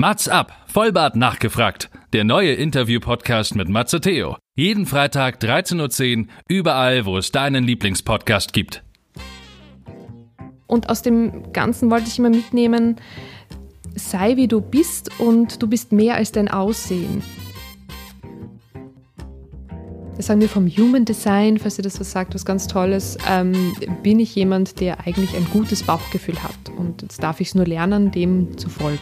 Mats ab, Vollbart nachgefragt. Der neue Interview-Podcast mit Matze Theo. Jeden Freitag 13.10 Uhr, überall, wo es deinen Lieblingspodcast gibt. Und aus dem Ganzen wollte ich immer mitnehmen, sei wie du bist und du bist mehr als dein Aussehen. Das sagen wir vom Human Design, falls ihr das was sagt, was ganz Tolles, ähm, bin ich jemand, der eigentlich ein gutes Bauchgefühl hat. Und jetzt darf ich es nur lernen, dem zu folgen.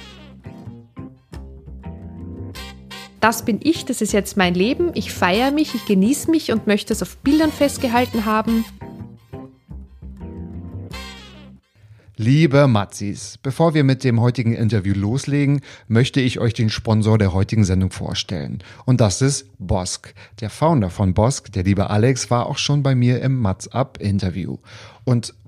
Das bin ich, das ist jetzt mein Leben, ich feiere mich, ich genieße mich und möchte es auf Bildern festgehalten haben. Liebe Matzis, bevor wir mit dem heutigen Interview loslegen, möchte ich euch den Sponsor der heutigen Sendung vorstellen. Und das ist Bosk. Der Founder von Bosk, der liebe Alex, war auch schon bei mir im Matz Up Interview. Und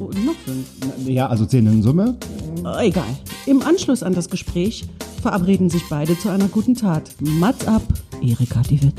Noch fünf. Ja, also zehn in Summe. Oh, egal. Im Anschluss an das Gespräch verabreden sich beide zu einer guten Tat. Mats ab, Erika Diewit.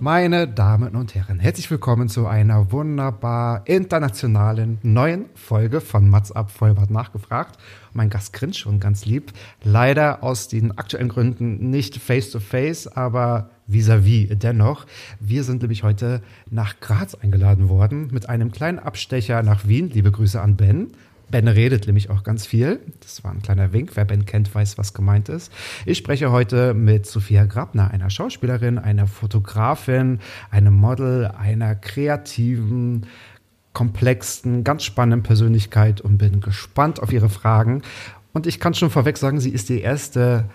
Meine Damen und Herren, herzlich willkommen zu einer wunderbar internationalen neuen Folge von Mats ab Vollbart nachgefragt. Mein Gast grinst schon ganz lieb. Leider aus den aktuellen Gründen nicht face to face, aber vis-à-vis -vis dennoch. Wir sind nämlich heute nach Graz eingeladen worden mit einem kleinen Abstecher nach Wien. Liebe Grüße an Ben. Ben redet nämlich auch ganz viel. Das war ein kleiner Wink. Wer Ben kennt, weiß, was gemeint ist. Ich spreche heute mit Sophia Grabner, einer Schauspielerin, einer Fotografin, einem Model, einer kreativen, komplexen, ganz spannenden Persönlichkeit und bin gespannt auf ihre Fragen. Und ich kann schon vorweg sagen, sie ist die erste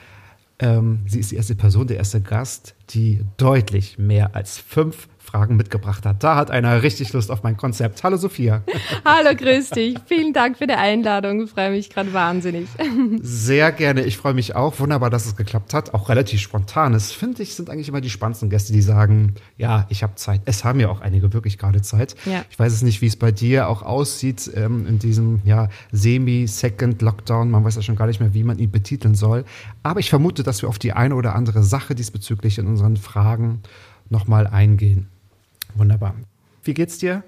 ähm, sie ist die erste Person, der erste Gast, die deutlich mehr als fünf Fragen mitgebracht hat. Da hat einer richtig Lust auf mein Konzept. Hallo Sophia. Hallo, grüß dich. Vielen Dank für die Einladung. Ich freue mich gerade wahnsinnig. Sehr gerne. Ich freue mich auch. Wunderbar, dass es geklappt hat. Auch relativ spontan. Es finde ich, sind eigentlich immer die spannendsten Gäste, die sagen, ja, ich habe Zeit. Es haben ja auch einige wirklich gerade Zeit. Ja. Ich weiß es nicht, wie es bei dir auch aussieht ähm, in diesem ja, Semi-Second-Lockdown. Man weiß ja schon gar nicht mehr, wie man ihn betiteln soll. Aber ich vermute, dass wir auf die eine oder andere Sache diesbezüglich in unseren Fragen nochmal eingehen. Wunderbar. Wie geht's dir?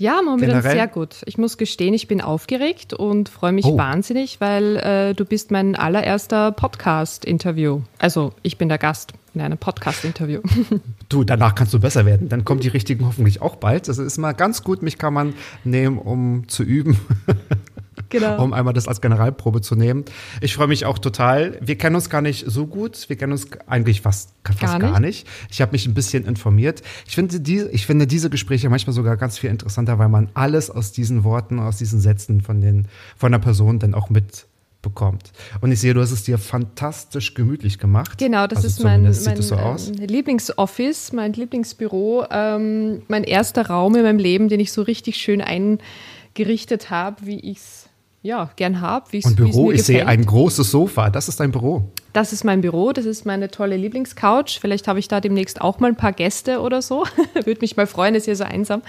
Ja, momentan sehr gut. Ich muss gestehen, ich bin aufgeregt und freue mich oh. wahnsinnig, weil äh, du bist mein allererster Podcast-Interview. Also ich bin der Gast in einem Podcast-Interview. Du, danach kannst du besser werden. Dann kommen die richtigen hoffentlich auch bald. Das ist mal ganz gut. Mich kann man nehmen, um zu üben. Genau. um einmal das als Generalprobe zu nehmen. Ich freue mich auch total. Wir kennen uns gar nicht so gut. Wir kennen uns eigentlich fast, fast gar, nicht. gar nicht. Ich habe mich ein bisschen informiert. Ich finde, die, ich finde diese Gespräche manchmal sogar ganz viel interessanter, weil man alles aus diesen Worten, aus diesen Sätzen von, den, von der Person dann auch mit bekommt. Und ich sehe, du hast es dir fantastisch gemütlich gemacht. Genau, das also ist mein, mein so ähm, Lieblingsoffice, mein Lieblingsbüro, ähm, mein erster Raum in meinem Leben, den ich so richtig schön eingerichtet habe, wie ich es ja, gern habe. Und Büro, ich sehe ein großes Sofa. Das ist dein Büro. Das ist mein Büro, das ist meine tolle Lieblingscouch. Vielleicht habe ich da demnächst auch mal ein paar Gäste oder so. Würde mich mal freuen, ist hier so einsam.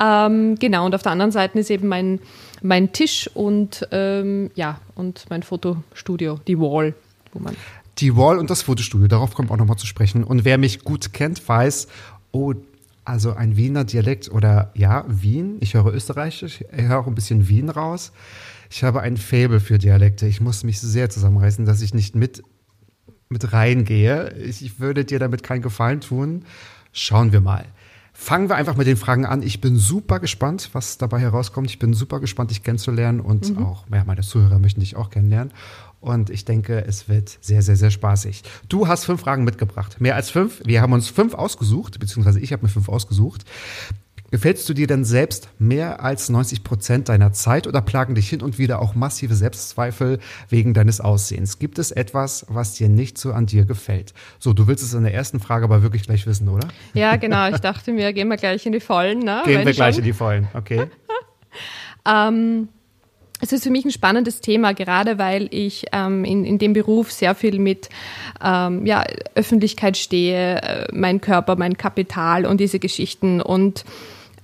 Ähm, genau, und auf der anderen Seite ist eben mein, mein Tisch und ähm, ja, und mein Fotostudio, die Wall, wo man. Die Wall und das Fotostudio, darauf kommt auch nochmal zu sprechen. Und wer mich gut kennt, weiß, oh, also ein Wiener Dialekt oder ja, Wien. Ich höre Österreich, ich höre auch ein bisschen Wien raus. Ich habe ein Faible für Dialekte. Ich muss mich sehr zusammenreißen, dass ich nicht mit, mit reingehe. Ich würde dir damit keinen Gefallen tun. Schauen wir mal. Fangen wir einfach mit den Fragen an. Ich bin super gespannt, was dabei herauskommt. Ich bin super gespannt, dich kennenzulernen und mhm. auch, ja, meine Zuhörer möchten dich auch kennenlernen. Und ich denke, es wird sehr, sehr, sehr spaßig. Du hast fünf Fragen mitgebracht. Mehr als fünf. Wir haben uns fünf ausgesucht, beziehungsweise ich habe mir fünf ausgesucht. Gefällst du dir denn selbst mehr als 90 Prozent deiner Zeit oder plagen dich hin und wieder auch massive Selbstzweifel wegen deines Aussehens? Gibt es etwas, was dir nicht so an dir gefällt? So, du willst es in der ersten Frage aber wirklich gleich wissen, oder? Ja, genau. Ich dachte mir, gehen wir gleich in die Vollen. Ne? Gehen wir gleich in die Vollen, okay. ähm, es ist für mich ein spannendes Thema, gerade weil ich ähm, in, in dem Beruf sehr viel mit ähm, ja, Öffentlichkeit stehe, äh, mein Körper, mein Kapital und diese Geschichten. Und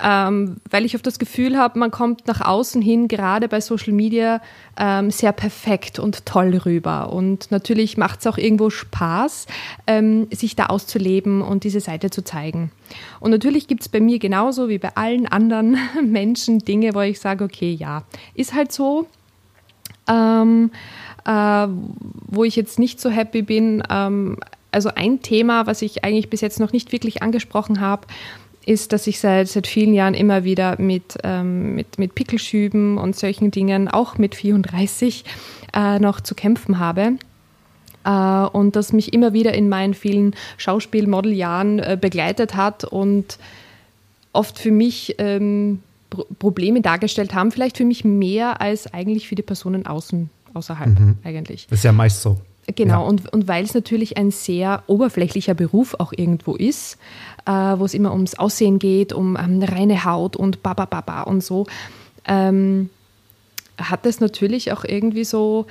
ähm, weil ich oft das Gefühl habe, man kommt nach außen hin, gerade bei Social Media, ähm, sehr perfekt und toll rüber. Und natürlich macht es auch irgendwo Spaß, ähm, sich da auszuleben und diese Seite zu zeigen. Und natürlich gibt es bei mir genauso wie bei allen anderen Menschen Dinge, wo ich sage, okay, ja, ist halt so. Ähm, äh, wo ich jetzt nicht so happy bin. Ähm, also ein Thema, was ich eigentlich bis jetzt noch nicht wirklich angesprochen habe, ist, dass ich seit, seit vielen Jahren immer wieder mit, ähm, mit, mit Pickelschüben und solchen Dingen, auch mit 34, äh, noch zu kämpfen habe. Äh, und das mich immer wieder in meinen vielen Schauspiel-Modeljahren äh, begleitet hat und oft für mich ähm, Probleme dargestellt haben, vielleicht für mich mehr als eigentlich für die Personen außen, außerhalb mhm. eigentlich. Das ist ja meist so. Genau, ja. und, und weil es natürlich ein sehr oberflächlicher Beruf auch irgendwo ist, äh, wo es immer ums Aussehen geht, um ähm, reine Haut und babababa und so, ähm, hat es natürlich auch irgendwie so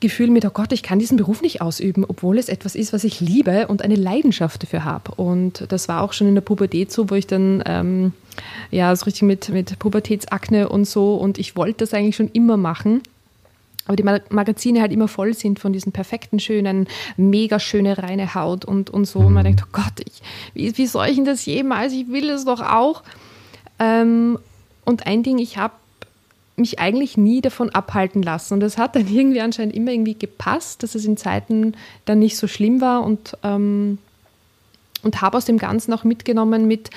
Gefühl mit, oh Gott, ich kann diesen Beruf nicht ausüben, obwohl es etwas ist, was ich liebe und eine Leidenschaft dafür habe. Und das war auch schon in der Pubertät so, wo ich dann ähm, ja so richtig mit, mit Pubertätsakne und so und ich wollte das eigentlich schon immer machen aber die Magazine halt immer voll sind von diesen perfekten, schönen, mega schöne, reine Haut und, und so. Und man mhm. denkt, oh Gott, ich, wie, wie soll ich denn das jemals? Ich will es doch auch. Ähm, und ein Ding, ich habe mich eigentlich nie davon abhalten lassen. Und das hat dann irgendwie anscheinend immer irgendwie gepasst, dass es in Zeiten dann nicht so schlimm war und, ähm, und habe aus dem Ganzen auch mitgenommen mit,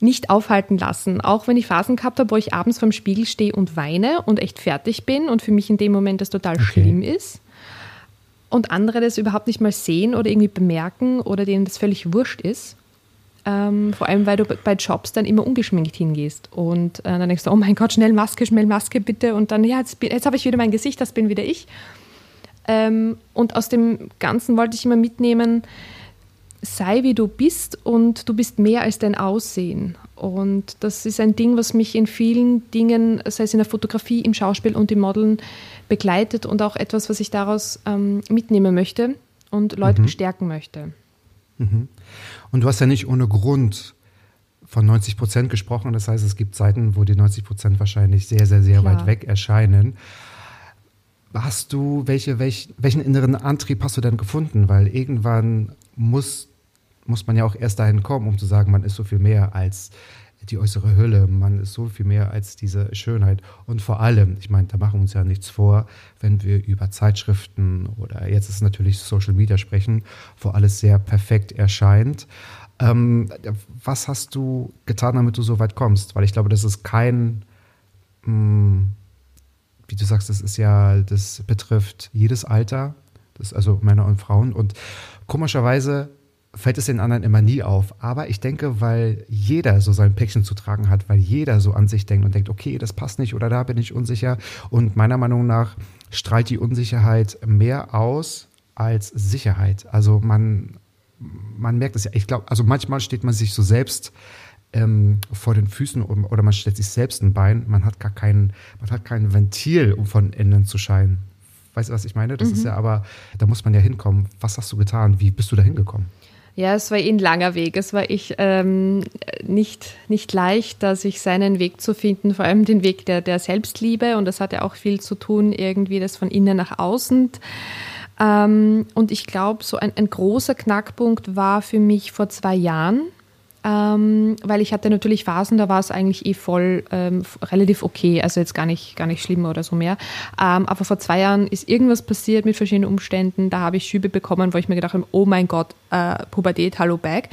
nicht aufhalten lassen. Auch wenn ich Phasen gehabt habe, wo ich abends vorm Spiegel stehe und weine und echt fertig bin und für mich in dem Moment das total okay. schlimm ist. Und andere das überhaupt nicht mal sehen oder irgendwie bemerken oder denen das völlig wurscht ist. Ähm, vor allem, weil du bei Jobs dann immer ungeschminkt hingehst. Und äh, dann denkst du, oh mein Gott, schnell Maske, schnell Maske bitte. Und dann, ja, jetzt, jetzt habe ich wieder mein Gesicht, das bin wieder ich. Ähm, und aus dem Ganzen wollte ich immer mitnehmen, sei wie du bist und du bist mehr als dein Aussehen. Und das ist ein Ding, was mich in vielen Dingen, sei es in der Fotografie, im Schauspiel und im Modeln, begleitet und auch etwas, was ich daraus ähm, mitnehmen möchte und Leute mhm. bestärken möchte. Mhm. Und du hast ja nicht ohne Grund von 90 Prozent gesprochen. Das heißt, es gibt Zeiten, wo die 90 Prozent wahrscheinlich sehr, sehr, sehr Klar. weit weg erscheinen. Hast du, welche, welch, welchen inneren Antrieb hast du denn gefunden? Weil irgendwann muss muss man ja auch erst dahin kommen, um zu sagen, man ist so viel mehr als die äußere Hülle, man ist so viel mehr als diese Schönheit. Und vor allem, ich meine, da machen wir uns ja nichts vor, wenn wir über Zeitschriften oder jetzt ist natürlich Social Media sprechen, wo alles sehr perfekt erscheint. Ähm, was hast du getan, damit du so weit kommst? Weil ich glaube, das ist kein, mh, hm, wie du sagst, das ist ja, das betrifft jedes Alter, das also Männer und Frauen. Und komischerweise fällt es den anderen immer nie auf. Aber ich denke, weil jeder so sein Päckchen zu tragen hat, weil jeder so an sich denkt und denkt, okay, das passt nicht oder da bin ich unsicher. Und meiner Meinung nach strahlt die Unsicherheit mehr aus als Sicherheit. Also man, man merkt es ja. Ich glaube, also manchmal steht man sich so selbst ähm, vor den Füßen oder man stellt sich selbst ein Bein. Man hat gar kein, man hat kein Ventil, um von innen zu scheinen. Weißt du, was ich meine? Das mhm. ist ja aber, da muss man ja hinkommen. Was hast du getan? Wie bist du da hingekommen? Ja, es war eh ein langer Weg. Es war ich ähm, nicht, nicht leicht, da sich seinen Weg zu finden, vor allem den Weg der, der Selbstliebe. Und das hat ja auch viel zu tun, irgendwie das von innen nach außen. Ähm, und ich glaube, so ein, ein großer Knackpunkt war für mich vor zwei Jahren ähm, weil ich hatte natürlich Phasen, da war es eigentlich eh voll ähm, relativ okay, also jetzt gar nicht, gar nicht schlimm oder so mehr. Ähm, aber vor zwei Jahren ist irgendwas passiert mit verschiedenen Umständen, da habe ich Schübe bekommen, wo ich mir gedacht habe, oh mein Gott, äh, Pubertät, hallo back.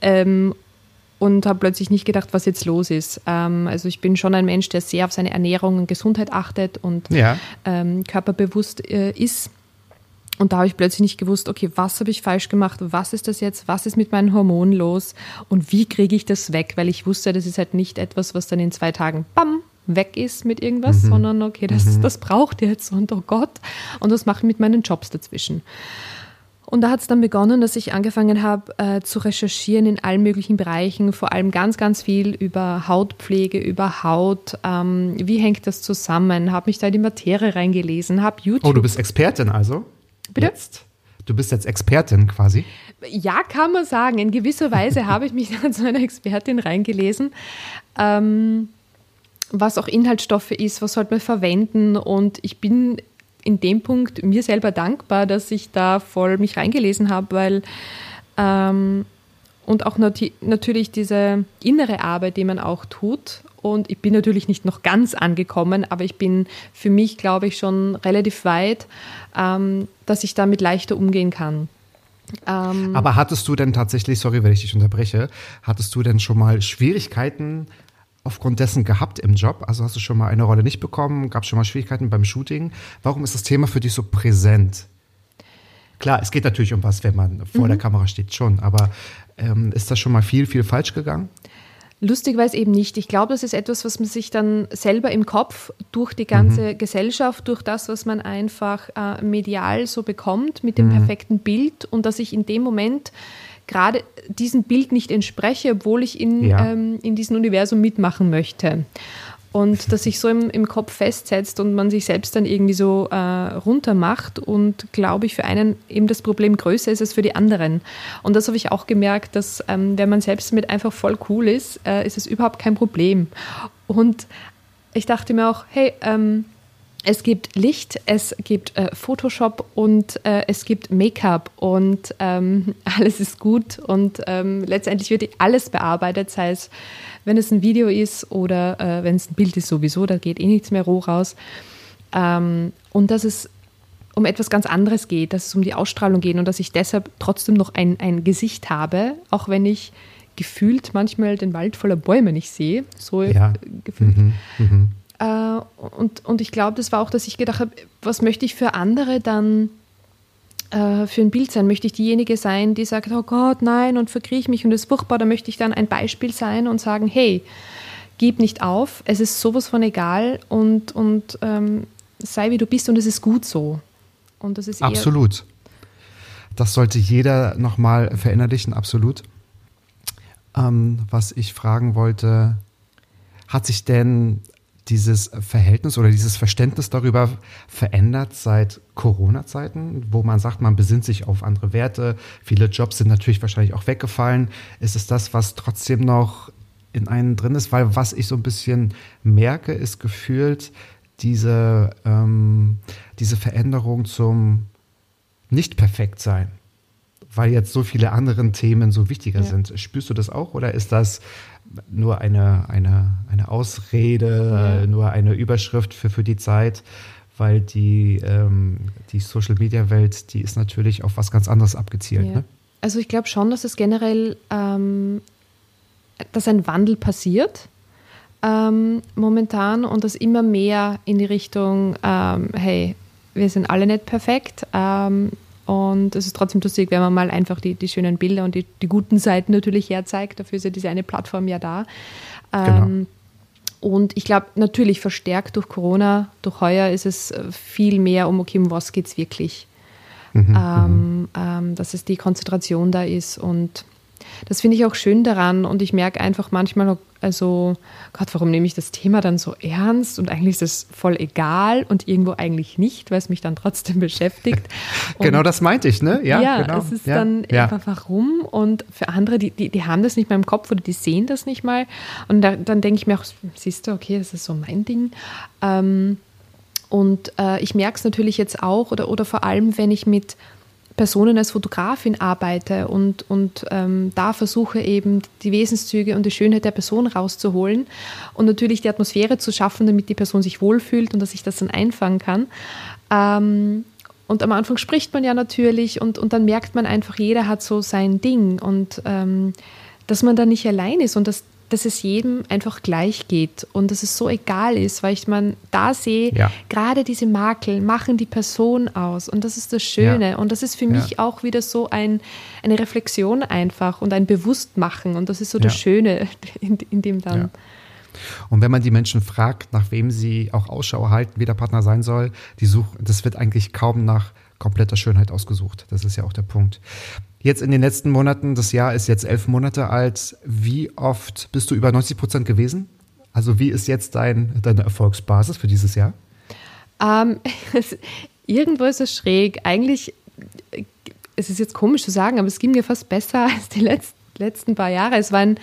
Ähm, und habe plötzlich nicht gedacht, was jetzt los ist. Ähm, also ich bin schon ein Mensch, der sehr auf seine Ernährung und Gesundheit achtet und Ja. ähm, körperbewusst äh, ist. Und da habe ich plötzlich nicht gewusst, okay, was habe ich falsch gemacht? Was ist das jetzt? Was ist mit meinen Hormonen los? Und wie kriege ich das weg? Weil ich wusste, das ist halt nicht etwas, was dann in zwei Tagen, bam, weg ist mit irgendwas, sondern okay, das, das braucht jetzt und oh Gott. Und das mache ich mit meinen Jobs dazwischen. Und da hat es dann begonnen, dass ich angefangen habe äh, zu recherchieren in allen möglichen Bereichen, vor allem ganz, ganz viel über Hautpflege, über Haut. Ähm, wie hängt das zusammen? Habe mich da in die Materie reingelesen, habe YouTube. Oh, du bist Expertin also? Bitte? Jetzt? Du bist jetzt Expertin quasi. Ja, kann man sagen. In gewisser Weise habe ich mich da zu einer Expertin reingelesen. Ähm, was auch Inhaltsstoffe ist, was sollte man verwenden. Und ich bin in dem Punkt mir selber dankbar, dass ich da voll mich reingelesen habe, weil ähm, und auch nati natürlich diese innere Arbeit, die man auch tut. Und ich bin natürlich nicht noch ganz angekommen, aber ich bin für mich, glaube ich, schon relativ weit, ähm, dass ich damit leichter umgehen kann. Ähm, Aber hattest du denn tatsächlich, sorry, wenn ich dich unterbreche, hattest du denn schon mal Schwierigkeiten aufgrund dessen gehabt im Job? Also hast du schon mal eine Rolle nicht bekommen? Gab es schon mal Schwierigkeiten beim Shooting? Warum ist das Thema für dich so präsent? Klar, es geht natürlich um was, wenn man vor der Kamera steht, schon. Aber ähm, ist da schon mal viel, viel falsch gegangen? Lustigerweise eben nicht. Ich glaube, das ist etwas, was man sich dann selber im Kopf durch die ganze Gesellschaft, durch das, was man einfach äh, medial so bekommt mit dem perfekten Bild und dass ich in dem Moment gerade diesem Bild nicht entspreche, obwohl ich in, Ja. ähm, in diesem Universum mitmachen möchte. Und dass sich so im, im Kopf festsetzt und man sich selbst dann irgendwie so äh, runter macht und glaube ich, für einen eben das Problem größer ist als für die anderen. Und das habe ich auch gemerkt, dass ähm, wenn man selbst damit einfach voll cool ist, äh, ist es überhaupt kein Problem. Und ich dachte mir auch, hey, ähm, es gibt Licht, es gibt äh, Photoshop und äh, es gibt Make-up und ähm, alles ist gut und ähm, letztendlich wird alles bearbeitet, sei es, wenn es ein Video ist oder äh, wenn es ein Bild ist sowieso, da geht eh nichts mehr roh raus. Ähm, und dass es um etwas ganz anderes geht, dass es um die Ausstrahlung geht und dass ich deshalb trotzdem noch ein, ein Gesicht habe, auch wenn ich gefühlt manchmal den Wald voller Bäume nicht sehe, so Ja. gefühlt. Mhm, mhm. Äh, und, und ich glaube, das war auch, dass ich gedacht habe, was möchte ich für andere dann äh, für ein Bild sein? Möchte ich diejenige sein, die sagt, oh Gott, nein, und verkriech mich und ist furchtbar? Oder möchte ich dann ein Beispiel sein und sagen, hey, gib nicht auf, es ist sowas von egal und, und ähm, sei wie du bist und es ist gut so. Und das ist Absolut. Das sollte jeder nochmal verinnerlichen, absolut. Ähm, was ich fragen wollte, hat sich denn dieses Verhältnis oder dieses Verständnis darüber verändert seit Corona-Zeiten, wo man sagt, man besinnt sich auf andere Werte. Viele Jobs sind natürlich wahrscheinlich auch weggefallen. Ist es das, was trotzdem noch in einen drin ist? Weil was ich so ein bisschen merke, ist gefühlt diese, ähm, diese Veränderung zum Nicht-Perfekt-Sein. Weil jetzt so viele andere Themen so wichtiger Ja. sind. Spürst du das auch oder ist das nur eine, eine, eine Ausrede, Ja. nur eine Überschrift für, für die Zeit? Weil die, ähm, die Social-Media-Welt, die ist natürlich auf was ganz anderes abgezielt. Ja. Ne? Also ich glaube schon, dass es generell, ähm, dass ein Wandel passiert ähm, momentan und dass immer mehr in die Richtung, ähm, hey, wir sind alle nicht perfekt ähm, und es ist trotzdem lustig, wenn man mal einfach die, die schönen Bilder und die, die guten Seiten natürlich herzeigt. Dafür ist ja diese eine Plattform ja da. Ähm, Und ich glaube, natürlich verstärkt durch Corona, durch heuer ist es äh, viel mehr um, okay, um was geht es wirklich? ähm, ähm, dass es die Konzentration da ist. Und das finde ich auch schön daran. Und ich merke einfach manchmal, also, Gott, warum nehme ich das Thema dann so ernst? Und eigentlich ist es voll egal und irgendwo eigentlich nicht, weil es mich dann trotzdem beschäftigt. Und Genau das meinte ich, ne? Ja, ja, genau. es ist ja. dann ja. einfach warum und für andere, die, die, die haben das nicht mal im Kopf oder die sehen das nicht mal und da, dann denke ich mir auch, siehst du, okay, das ist so mein Ding. Ähm, und äh, ich merke es natürlich jetzt auch oder, oder vor allem, wenn ich mit Personen als Fotografin arbeite und, und ähm, da versuche eben die Wesenszüge und die Schönheit der Person rauszuholen und natürlich die Atmosphäre zu schaffen, damit die Person sich wohlfühlt und dass ich das dann einfangen kann. Ähm, und am Anfang spricht man ja natürlich und, und dann merkt man einfach, jeder hat so sein Ding und ähm, dass man da nicht allein ist und dass, dass es jedem einfach gleich geht und dass es so egal ist, weil ich man da sehe, Ja. gerade diese Makel machen die Person aus und das ist das Schöne Ja. und das ist für mich auch wieder so ein, eine Reflexion einfach und ein Bewusstmachen und das ist so das. Schöne in, in dem dann. Und wenn man die Menschen fragt, nach wem sie auch Ausschau halten, wie der Partner sein soll, die suchen, das wird eigentlich kaum nach kompletter Schönheit ausgesucht. Das ist ja auch der Punkt. Jetzt in den letzten Monaten, das Jahr ist jetzt elf Monate alt. Wie oft bist du über 90 Prozent gewesen? Also wie ist jetzt dein, deine Erfolgsbasis für dieses Jahr? Ähm, irgendwo ist es schräg. Eigentlich, es ist jetzt komisch zu sagen, aber es ging mir fast besser als die letzten, letzten paar Jahre. Es, waren,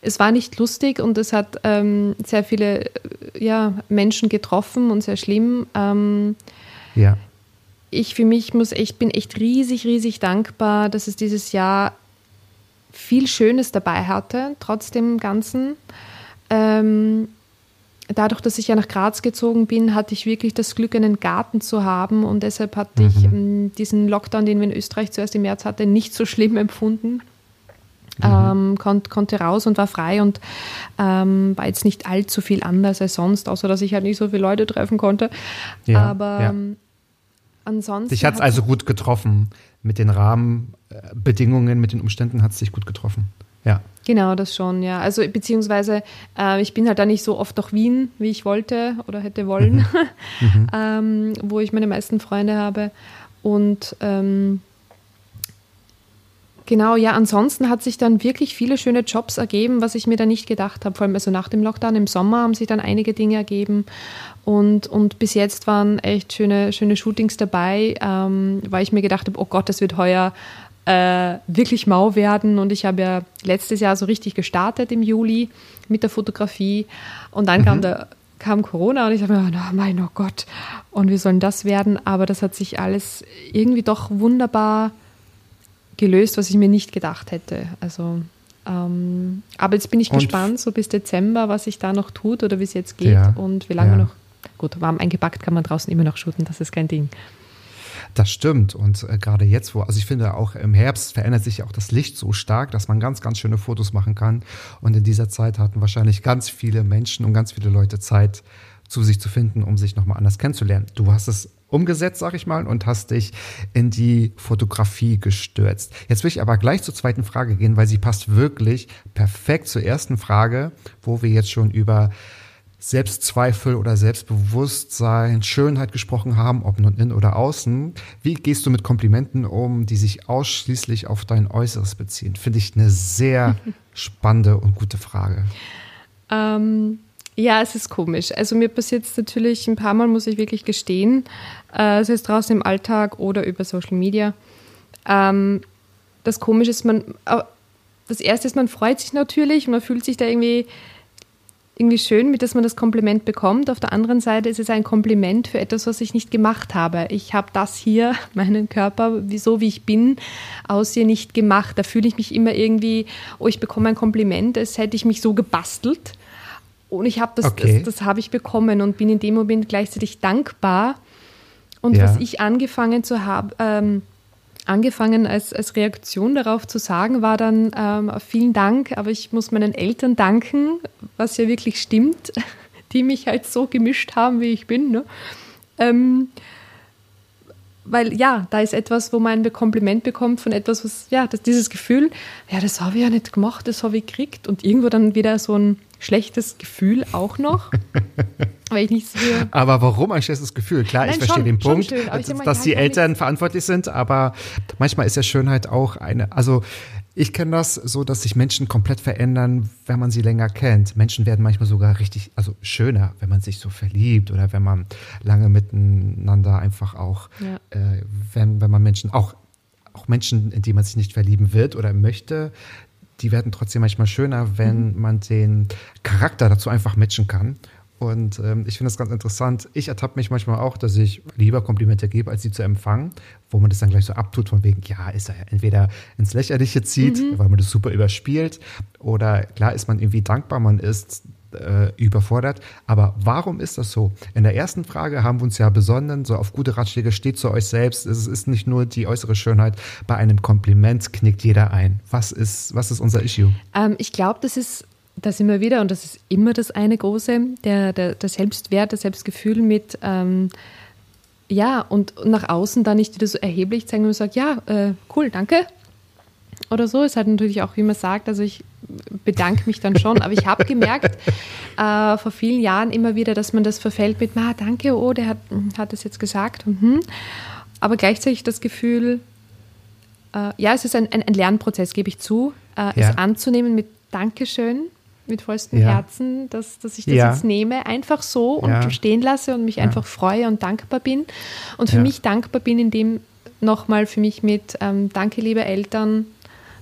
es war nicht lustig und es hat ähm, sehr viele äh, ja, Menschen getroffen und sehr schlimm. Ähm, Ja. Ich für mich muss echt, bin echt riesig, riesig dankbar, dass es dieses Jahr viel Schönes dabei hatte, trotz dem Ganzen. Ähm, dadurch, dass ich ja nach Graz gezogen bin, hatte ich wirklich das Glück, einen Garten zu haben und deshalb hatte ich ähm, diesen Lockdown, den wir in Österreich zuerst im März hatten, nicht so schlimm empfunden. Ähm, konnt, konnte raus und war frei und ähm, war jetzt nicht allzu viel anders als sonst, außer dass ich halt nicht so viele Leute treffen konnte. Ja, Aber ja. Ansonsten. Dich hat es also gut getroffen. Mit den Rahmenbedingungen, mit den Umständen hat es dich gut getroffen. Ja. Genau, das schon, ja. Also beziehungsweise äh, ich bin halt da nicht so oft nach Wien, wie ich wollte oder hätte wollen, ähm, wo ich meine meisten Freunde habe. Und ähm, genau, ja, ansonsten hat sich dann wirklich viele schöne Jobs ergeben, was ich mir da nicht gedacht habe. Vor allem also nach dem Lockdown im Sommer haben sich dann einige Dinge ergeben. Und, und bis jetzt waren echt schöne, schöne Shootings dabei, ähm, weil ich mir gedacht habe, oh Gott, das wird heuer äh, wirklich mau werden. Und ich habe ja letztes Jahr so richtig gestartet im Juli mit der Fotografie. Und dann kam, der, kam Corona und ich dachte mir, oh mein oh Gott, und wie soll das werden? Aber das hat sich alles irgendwie doch wunderbar gelöst, was ich mir nicht gedacht hätte. Also, ähm, aber jetzt bin ich Und- gespannt, so bis Dezember, was sich da noch tut oder wie es jetzt geht Ja, und wie lange ja. noch. Gut, warm eingepackt kann man draußen immer noch shooten, das ist kein Ding. Das stimmt. Und äh, gerade jetzt, wo, also ich finde auch im Herbst verändert sich ja auch das Licht so stark, dass man ganz, ganz schöne Fotos machen kann. Und in dieser Zeit hatten wahrscheinlich ganz viele Menschen und ganz viele Leute Zeit, zu sich zu finden, um sich nochmal anders kennenzulernen. Du hast es umgesetzt, sag ich mal, und hast dich in die Fotografie gestürzt. Jetzt will ich aber gleich zur zweiten Frage gehen, weil sie passt wirklich perfekt zur ersten Frage, wo wir jetzt schon über Selbstzweifel oder Selbstbewusstsein, Schönheit gesprochen haben, ob nun in oder außen. Wie gehst du mit Komplimenten um, die sich ausschließlich auf dein Äußeres beziehen? Finde ich eine sehr spannende und gute Frage. Ähm, ja, es ist komisch. Also mir passiert es natürlich ein paar Mal, muss ich wirklich gestehen, äh, sei es draußen im Alltag oder über Social Media. Ähm, das Komische ist, man, das Erste ist, man freut sich natürlich und man fühlt sich da irgendwie, irgendwie schön, mit dass man das Kompliment bekommt. Auf der anderen Seite ist es ein Kompliment für etwas, was ich nicht gemacht habe. Ich habe das hier, meinen Körper, so wie ich bin, aussehe, nicht gemacht. Da fühle ich mich immer irgendwie, oh, ich bekomme ein Kompliment, als hätte ich mich so gebastelt. Und ich habe das, Okay. das, das habe ich bekommen und bin in dem Moment gleichzeitig dankbar. Und Ja. was ich angefangen zu haben, ähm, angefangen als, als Reaktion darauf zu sagen, war dann ähm, vielen Dank, aber ich muss meinen Eltern danken, was ja wirklich stimmt, die mich halt so gemischt haben, wie ich bin. Ne? Ähm, weil ja, da ist etwas, wo man ein Kompliment bekommt von etwas, was, ja, das, dieses Gefühl, ja, das habe ich ja nicht gemacht, das habe ich gekriegt und irgendwo dann wieder so ein schlechtes Gefühl auch noch, weil ich nicht so Aber warum ein schlechtes Gefühl? Klar, Nein, ich verstehe schon- den Punkt, schön, dass, dass die Eltern verantwortlich sind, aber manchmal ist ja Schönheit auch eine, also ich kenne das so, dass sich Menschen komplett verändern, wenn man sie länger kennt. Menschen werden manchmal sogar richtig, also schöner, wenn man sich so verliebt oder wenn man lange miteinander einfach auch, Ja. äh, wenn, wenn man Menschen, auch, auch Menschen, in die man sich nicht verlieben wird oder möchte, die werden trotzdem manchmal schöner, wenn Mhm. man den Charakter dazu einfach matchen kann. Und ähm, ich finde das ganz interessant. Ich ertappe mich manchmal auch, dass ich lieber Komplimente gebe, als sie zu empfangen, wo man das dann gleich so abtut, von wegen, ja, ist er entweder ins Lächerliche zieht, Mhm. weil man das super überspielt, oder klar ist man irgendwie dankbar, man ist äh, überfordert. Aber warum ist das so? In der ersten Frage haben wir uns ja besonnen, so auf gute Ratschläge steht zu euch selbst. Es ist nicht nur die äußere Schönheit. Bei einem Kompliment knickt jeder ein. Was ist, was ist unser Issue? Ähm, ich glaube, das ist das immer wieder, und das ist immer das eine große, der, der, der Selbstwert, das Selbstgefühl mit, ähm, ja, und nach außen dann nicht wieder so erheblich zeigen und sagen, ja, äh, cool, danke. Oder so ist halt natürlich auch, wie man sagt, also ich bedanke mich dann schon, aber ich habe gemerkt äh, vor vielen Jahren immer wieder, dass man das verfällt mit, ah, danke, oh, der hat, hat das jetzt gesagt. Mhm. Aber gleichzeitig das Gefühl, äh, ja, es ist ein, ein, ein Lernprozess, gebe ich zu, äh, ja. es anzunehmen mit Dankeschön mit vollstem ja. Herzen, dass, dass ich das ja. jetzt nehme, einfach so und ja. stehen lasse und mich einfach freue und dankbar bin. Und für mich dankbar bin, indem nochmal für mich mit ähm, Danke, liebe Eltern,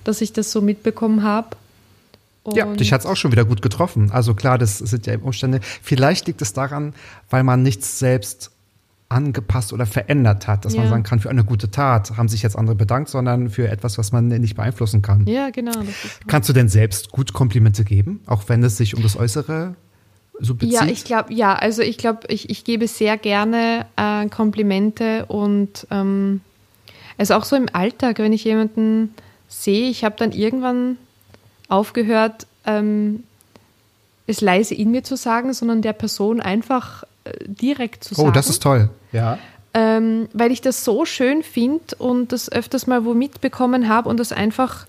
dass ich das so mitbekommen habe. Ja, dich hat es auch schon wieder gut getroffen. Also klar, das sind ja Umstände. Vielleicht liegt es daran, weil man nichts selbst angepasst oder verändert hat, dass ja. man sagen kann, für eine gute Tat haben sich jetzt andere bedankt, sondern für etwas, was man nicht beeinflussen kann. Ja, genau. Kannst du denn selbst gut Komplimente geben, auch wenn es sich um das Äußere so bezieht? Ja, ich glaube, ja, also ich glaube, ich, ich gebe sehr gerne äh, Komplimente und ähm, also auch so im Alltag, wenn ich jemanden sehe, ich habe dann irgendwann aufgehört, ähm, es leise in mir zu sagen, sondern der Person einfach direkt zu sagen. Oh, das ist toll, ja. Ähm, weil ich das so schön finde und das öfters mal wo mitbekommen habe und das einfach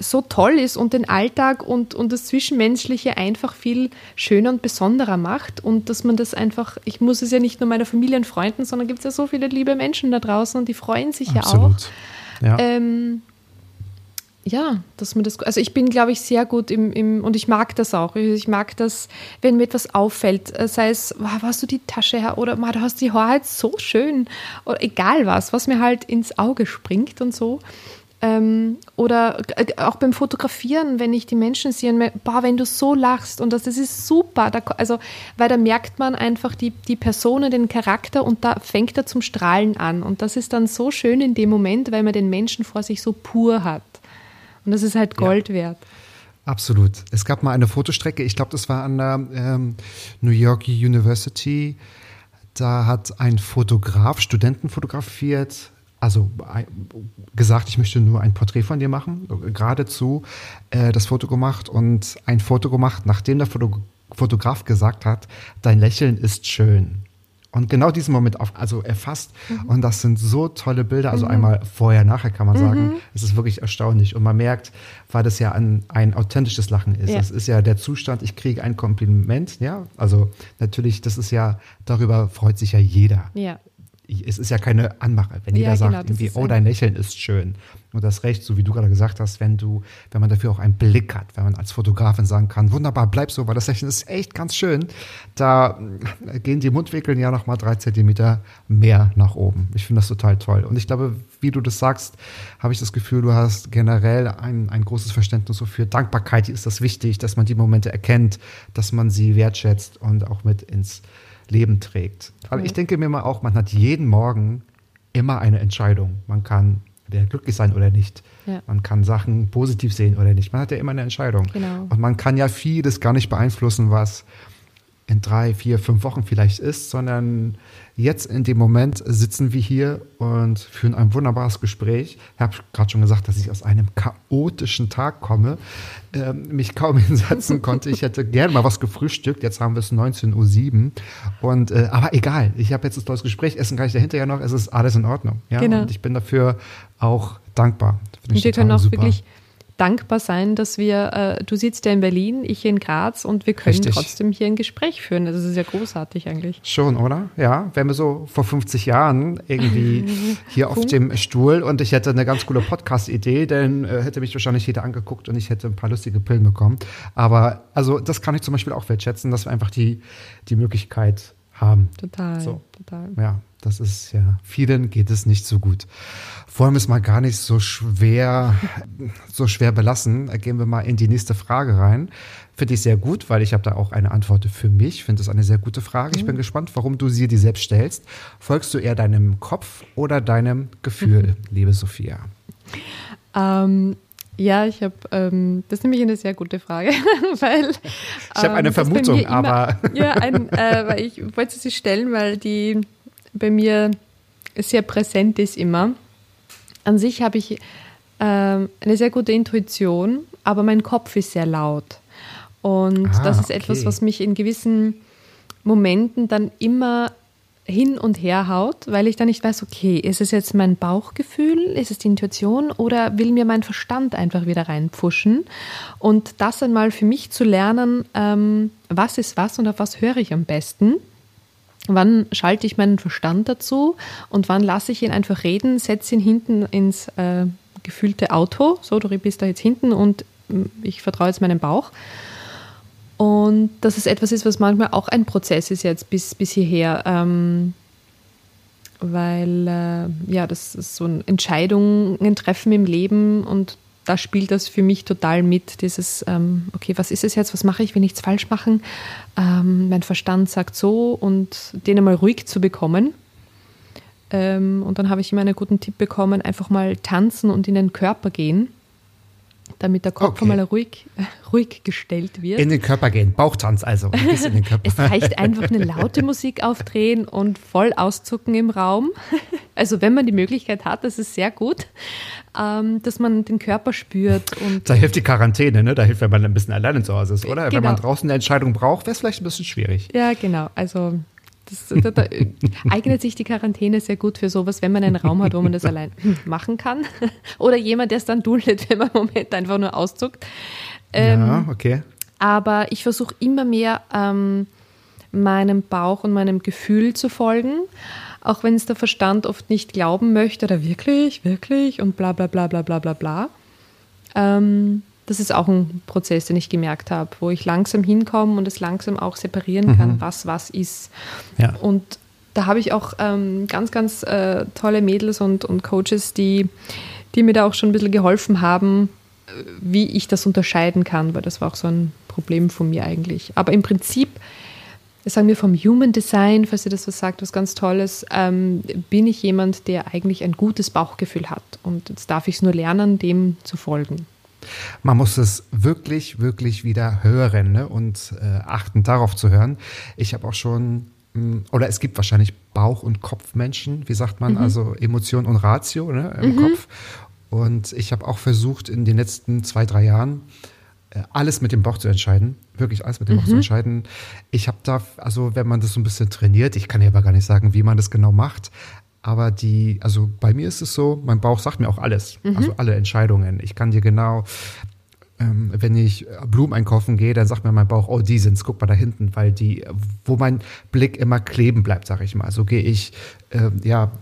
so toll ist und den Alltag und, und das Zwischenmenschliche einfach viel schöner und besonderer macht und dass man das einfach, ich muss es ja nicht nur meiner Familie und Freunden, sondern gibt es ja so viele liebe Menschen da draußen und die freuen sich Absolut. ja auch. Ja. Ähm, ja, dass man das, also ich bin, glaube ich, sehr gut im, im, und ich mag das auch. Ich mag das, wenn mir etwas auffällt, äh, sei es, wow, hast du die Tasche her oder wow, du hast die Haare so schön oder egal was, was mir halt ins Auge springt und so. Ähm, oder äh, auch beim Fotografieren, wenn ich die Menschen sehe und mir, boah, wenn du so lachst und das, das ist super. Da, also, weil da merkt man einfach die, die Person, den Charakter und da fängt er zum Strahlen an. Und das ist dann so schön in dem Moment, weil man den Menschen vor sich so pur hat. Und das ist halt Gold ja. wert. Absolut. Es gab mal eine Fotostrecke, ich glaube, das war an der ähm, New York University. Da hat ein Fotograf Studenten fotografiert, also gesagt, ich möchte nur ein Porträt von dir machen, geradezu äh, das Foto gemacht und ein Foto gemacht, nachdem der Foto Fotograf gesagt hat, dein Lächeln ist schön und genau diesen Moment auf, also erfasst. Mhm. Und das sind so tolle Bilder. Also mhm. einmal vorher, nachher kann man mhm. sagen. Es ist wirklich erstaunlich. Und man merkt, weil das ja ein, ein authentisches Lachen ist. Es ist ja der Zustand, ich kriege ein Kompliment. Ja, also natürlich, das ist ja, darüber freut sich ja jeder. Ja es ist ja keine Anmache, wenn jeder ja, sagt, genau, irgendwie, oh, dein Lächeln ist schön. Und das Recht, so wie du gerade gesagt hast, wenn du, wenn man dafür auch einen Blick hat, wenn man als Fotografin sagen kann, wunderbar, bleib so, weil das ist echt ganz schön, da gehen die Mundwinkeln ja nochmal drei Zentimeter mehr nach oben. Ich finde das total toll. Und ich glaube, wie du das sagst, habe ich das Gefühl, du hast generell ein, ein großes Verständnis so für Dankbarkeit. Ist das wichtig, dass man die Momente erkennt, dass man sie wertschätzt und auch mit ins Leben trägt. Aber ich denke mir mal auch, man hat jeden Morgen immer eine Entscheidung. Man kann glücklich sein oder nicht. Ja. Man kann Sachen positiv sehen oder nicht. Man hat ja immer eine Entscheidung. Genau. Und man kann ja vieles gar nicht beeinflussen, was in drei, vier, fünf Wochen vielleicht ist, sondern jetzt in dem Moment sitzen wir hier und führen ein wunderbares Gespräch. Ich habe gerade schon gesagt, dass ich aus einem chaotischen Tag komme, äh, mich kaum hinsetzen konnte. Ich hätte gerne mal was gefrühstückt. Jetzt haben wir es 19.07 Uhr. Und, äh, aber egal, ich habe jetzt ein tolles Gespräch. Essen kann ich dahinter ja noch. Es ist alles in Ordnung. Ja? Genau. Und ich bin dafür auch dankbar. Und wir können auch super. wirklich dankbar sein, dass wir, äh, du sitzt ja in Berlin, ich in Graz und wir können Richtig. trotzdem hier ein Gespräch führen. Das ist ja großartig eigentlich. Schon, oder? Ja, wären wir so vor 50 Jahren irgendwie hier auf dem Stuhl und ich hätte eine ganz coole Podcast-Idee, dann äh, hätte mich wahrscheinlich jeder angeguckt und ich hätte ein paar lustige Pillen bekommen. Aber also das kann ich zum Beispiel auch wertschätzen, dass wir einfach die, die Möglichkeit haben. Total, so. total. Ja, das ist ja, vielen geht es nicht so gut. Wollen wir es mal gar nicht so schwer, so schwer belassen. Gehen wir mal in die nächste Frage rein. Finde ich sehr gut, weil ich habe da auch eine Antwort für mich. Finde es eine sehr gute Frage. Ich bin mhm. gespannt, warum du sie dir selbst stellst. Folgst du eher deinem Kopf oder deinem Gefühl, liebe Sophia? Ähm, Ja, ich habe, ähm, das ist nämlich eine sehr gute Frage, weil ich habe eine ähm, Vermutung, immer- aber ja, ein, äh, weil ich wollte sie stellen, weil die bei mir sehr präsent ist immer. An sich habe ich ähm, eine sehr gute Intuition, aber mein Kopf ist sehr laut. Und Ah, das ist etwas, okay. was mich in gewissen Momenten dann immer hin und her haut, weil ich dann nicht weiß, okay, ist es jetzt mein Bauchgefühl, ist es die Intuition oder will mir mein Verstand einfach wieder reinpfuschen? Und das einmal für mich zu lernen, ähm, was ist was und auf was höre ich am besten? Wann schalte ich meinen Verstand dazu und wann lasse ich ihn einfach reden, setze ihn hinten ins äh, gefühlte Auto, so, du bist da jetzt hinten und mm, ich vertraue jetzt meinem Bauch. Und dass es etwas ist, was manchmal auch ein Prozess ist jetzt bis, bis hierher. Ähm, weil, äh, ja, das ist so ein Entscheidungen treffen im Leben und da spielt das für mich total mit, dieses, ähm, okay, was ist es jetzt, was mache ich, will nichts falsch machen? Ähm, mein Verstand sagt so und den einmal ruhig zu bekommen. Ähm, und dann habe ich immer einen guten Tipp bekommen, einfach mal tanzen und in den Körper gehen, damit der Kopf Okay. mal ruhig, ruhig gestellt wird. in den Körper gehen. Bauchtanz also. Ein bisschen in den Körper. Es reicht einfach eine laute Musik aufdrehen und voll auszucken im Raum. Also wenn man die Möglichkeit hat, das ist sehr gut, ähm, dass man den Körper spürt und Da hilft die Quarantäne, ne? Da hilft, wenn man ein bisschen alleine zu Hause ist, oder? Wenn Genau. man draußen eine Entscheidung braucht, wäre es vielleicht ein bisschen schwierig. ja genau. Also das, da, da eignet sich die Quarantäne sehr gut für sowas, wenn man einen Raum hat, wo man das allein machen kann. Oder jemand, der es dann duldet, wenn man im Moment einfach nur auszuckt. Ähm, ja, okay. Aber ich versuche immer mehr ähm, meinem Bauch und meinem Gefühl zu folgen, auch wenn es der Verstand oft nicht glauben möchte oder wirklich, wirklich und bla bla bla bla bla bla bla. Ähm, das ist auch ein Prozess, den ich gemerkt habe, wo ich langsam hinkomme und es langsam auch separieren kann, was was ist. Ja. Und da habe ich auch ähm, ganz, ganz äh, tolle Mädels und, und Coaches, die, die mir da auch schon ein bisschen geholfen haben, äh, wie ich das unterscheiden kann, weil das war auch so ein Problem von mir eigentlich. Aber im Prinzip, sagen wir vom Human Design, falls ihr das was sagt, was ganz Tolles, ähm, bin ich jemand, der eigentlich ein gutes Bauchgefühl hat. Und jetzt darf ich es nur lernen, dem zu folgen. Man muss es wirklich, wirklich wieder hören ne? und äh, achten, darauf zu hören. Ich habe auch schon, mh, oder es gibt wahrscheinlich Bauch- und Kopfmenschen, wie sagt man, also Emotion und Ratio ne, im Kopf. Und ich habe auch versucht, in den letzten zwei, drei Jahren äh, alles mit dem Bauch zu entscheiden. Wirklich alles mit dem Bauch zu entscheiden. Ich habe da, also wenn man das so ein bisschen trainiert, ich kann ja aber gar nicht sagen, wie man das genau macht, aber die, also bei mir ist es so, mein Bauch sagt mir auch alles. Also alle Entscheidungen. Ich kann dir genau, ähm, wenn ich Blumen einkaufen gehe, dann sagt mir mein Bauch, oh, die sind's, guck mal da hinten, weil die, wo mein Blick immer kleben bleibt, sag ich mal. So gehe ich, ähm, ja,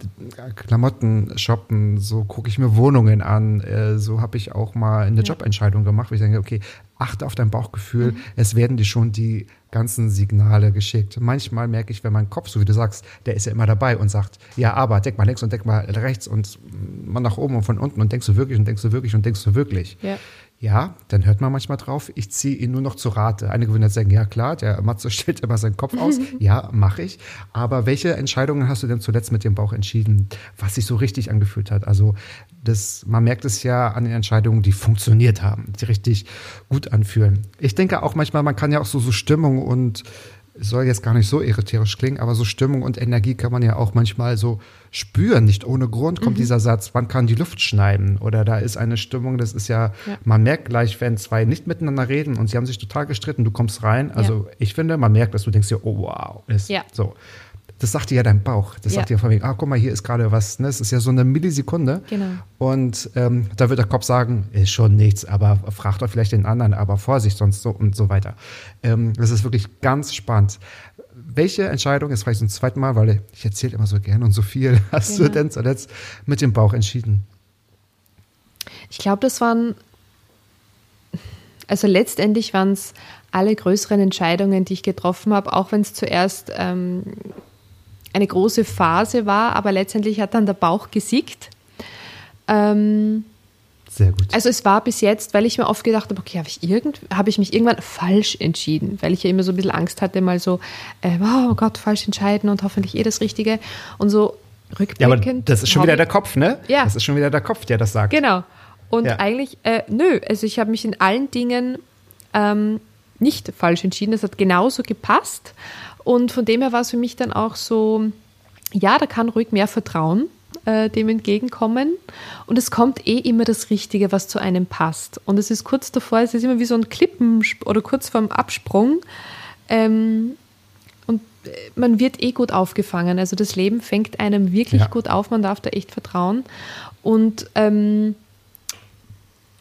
Klamotten shoppen, so gucke ich mir Wohnungen an, äh, so habe ich auch mal eine Jobentscheidung gemacht, wo ich denke, okay, achte auf dein Bauchgefühl, es werden dir schon die ganzen Signale geschickt. Manchmal merke ich, wenn mein Kopf, so wie du sagst, der ist ja immer dabei und sagt, ja, aber denk mal links und denk mal rechts und mal nach oben und von unten und denkst du wirklich und denkst du wirklich und denkst du wirklich. Ja. Ja, dann hört man manchmal drauf, ich ziehe ihn nur noch zu Rate. Einige würden jetzt sagen, ja klar, der Matze stellt immer seinen Kopf aus. ja, mache ich. Aber welche Entscheidungen hast du denn zuletzt mit dem Bauch entschieden, was sich so richtig angefühlt hat? Also das, man merkt es ja an den Entscheidungen, die funktioniert haben, die richtig gut anfühlen. Ich denke auch manchmal, man kann ja auch so, so Stimmung und soll jetzt gar nicht so esoterisch klingen, aber so Stimmung und Energie kann man ja auch manchmal so spüren. Nicht ohne Grund kommt dieser Satz, man kann die Luft schneiden. Oder da ist eine Stimmung, das ist ja, Ja. man merkt gleich, wenn zwei nicht miteinander reden und sie haben sich total gestritten, du kommst rein. Also ich finde, man merkt, dass du denkst dir, oh wow, ist Ja. so. Das sagt dir ja dein Bauch. Das Ja. sagt dir von wegen, ah, guck mal, hier ist gerade was. Ne? Es ist ja so eine Millisekunde. Genau. Und ähm, da wird der Kopf sagen, ist schon nichts, aber frag doch vielleicht den anderen, aber Vorsicht, sonst so und so weiter. Ähm, das ist wirklich ganz spannend. Welche Entscheidung, jetzt vielleicht zum zweiten Mal, weil ich erzähle immer so gern und so viel, hast du Genau. denn zuletzt mit dem Bauch entschieden? Ich glaube, das waren, also letztendlich waren es alle größeren Entscheidungen, die ich getroffen habe, auch wenn es zuerst ähm, eine große Phase war, aber letztendlich hat dann der Bauch gesiegt. Ähm, Sehr gut. also es war bis jetzt, weil ich mir oft gedacht habe, okay, habe ich, irgend, habe ich mich irgendwann falsch entschieden, weil ich ja immer so ein bisschen Angst hatte, mal so, äh, oh Gott, falsch entscheiden und hoffentlich eh das Richtige. Und so ja, aber rückblickend. das ist schon wieder der Kopf, ne? Ja. Das ist schon wieder der Kopf, der das sagt. Genau. Und Ja. eigentlich, äh, nö, also ich habe mich in allen Dingen ähm, nicht falsch entschieden. Es hat genauso gepasst. Und von dem her war es für mich dann auch so, ja, da kann ruhig mehr Vertrauen äh, dem entgegenkommen. Und es kommt eh immer das Richtige, was zu einem passt. Und es ist kurz davor, es ist immer wie so ein Klippen oder kurz vorm Absprung. Ähm, und äh, man wird eh gut aufgefangen. Also das Leben fängt einem wirklich Ja. gut auf. Man darf da echt vertrauen. Und ähm,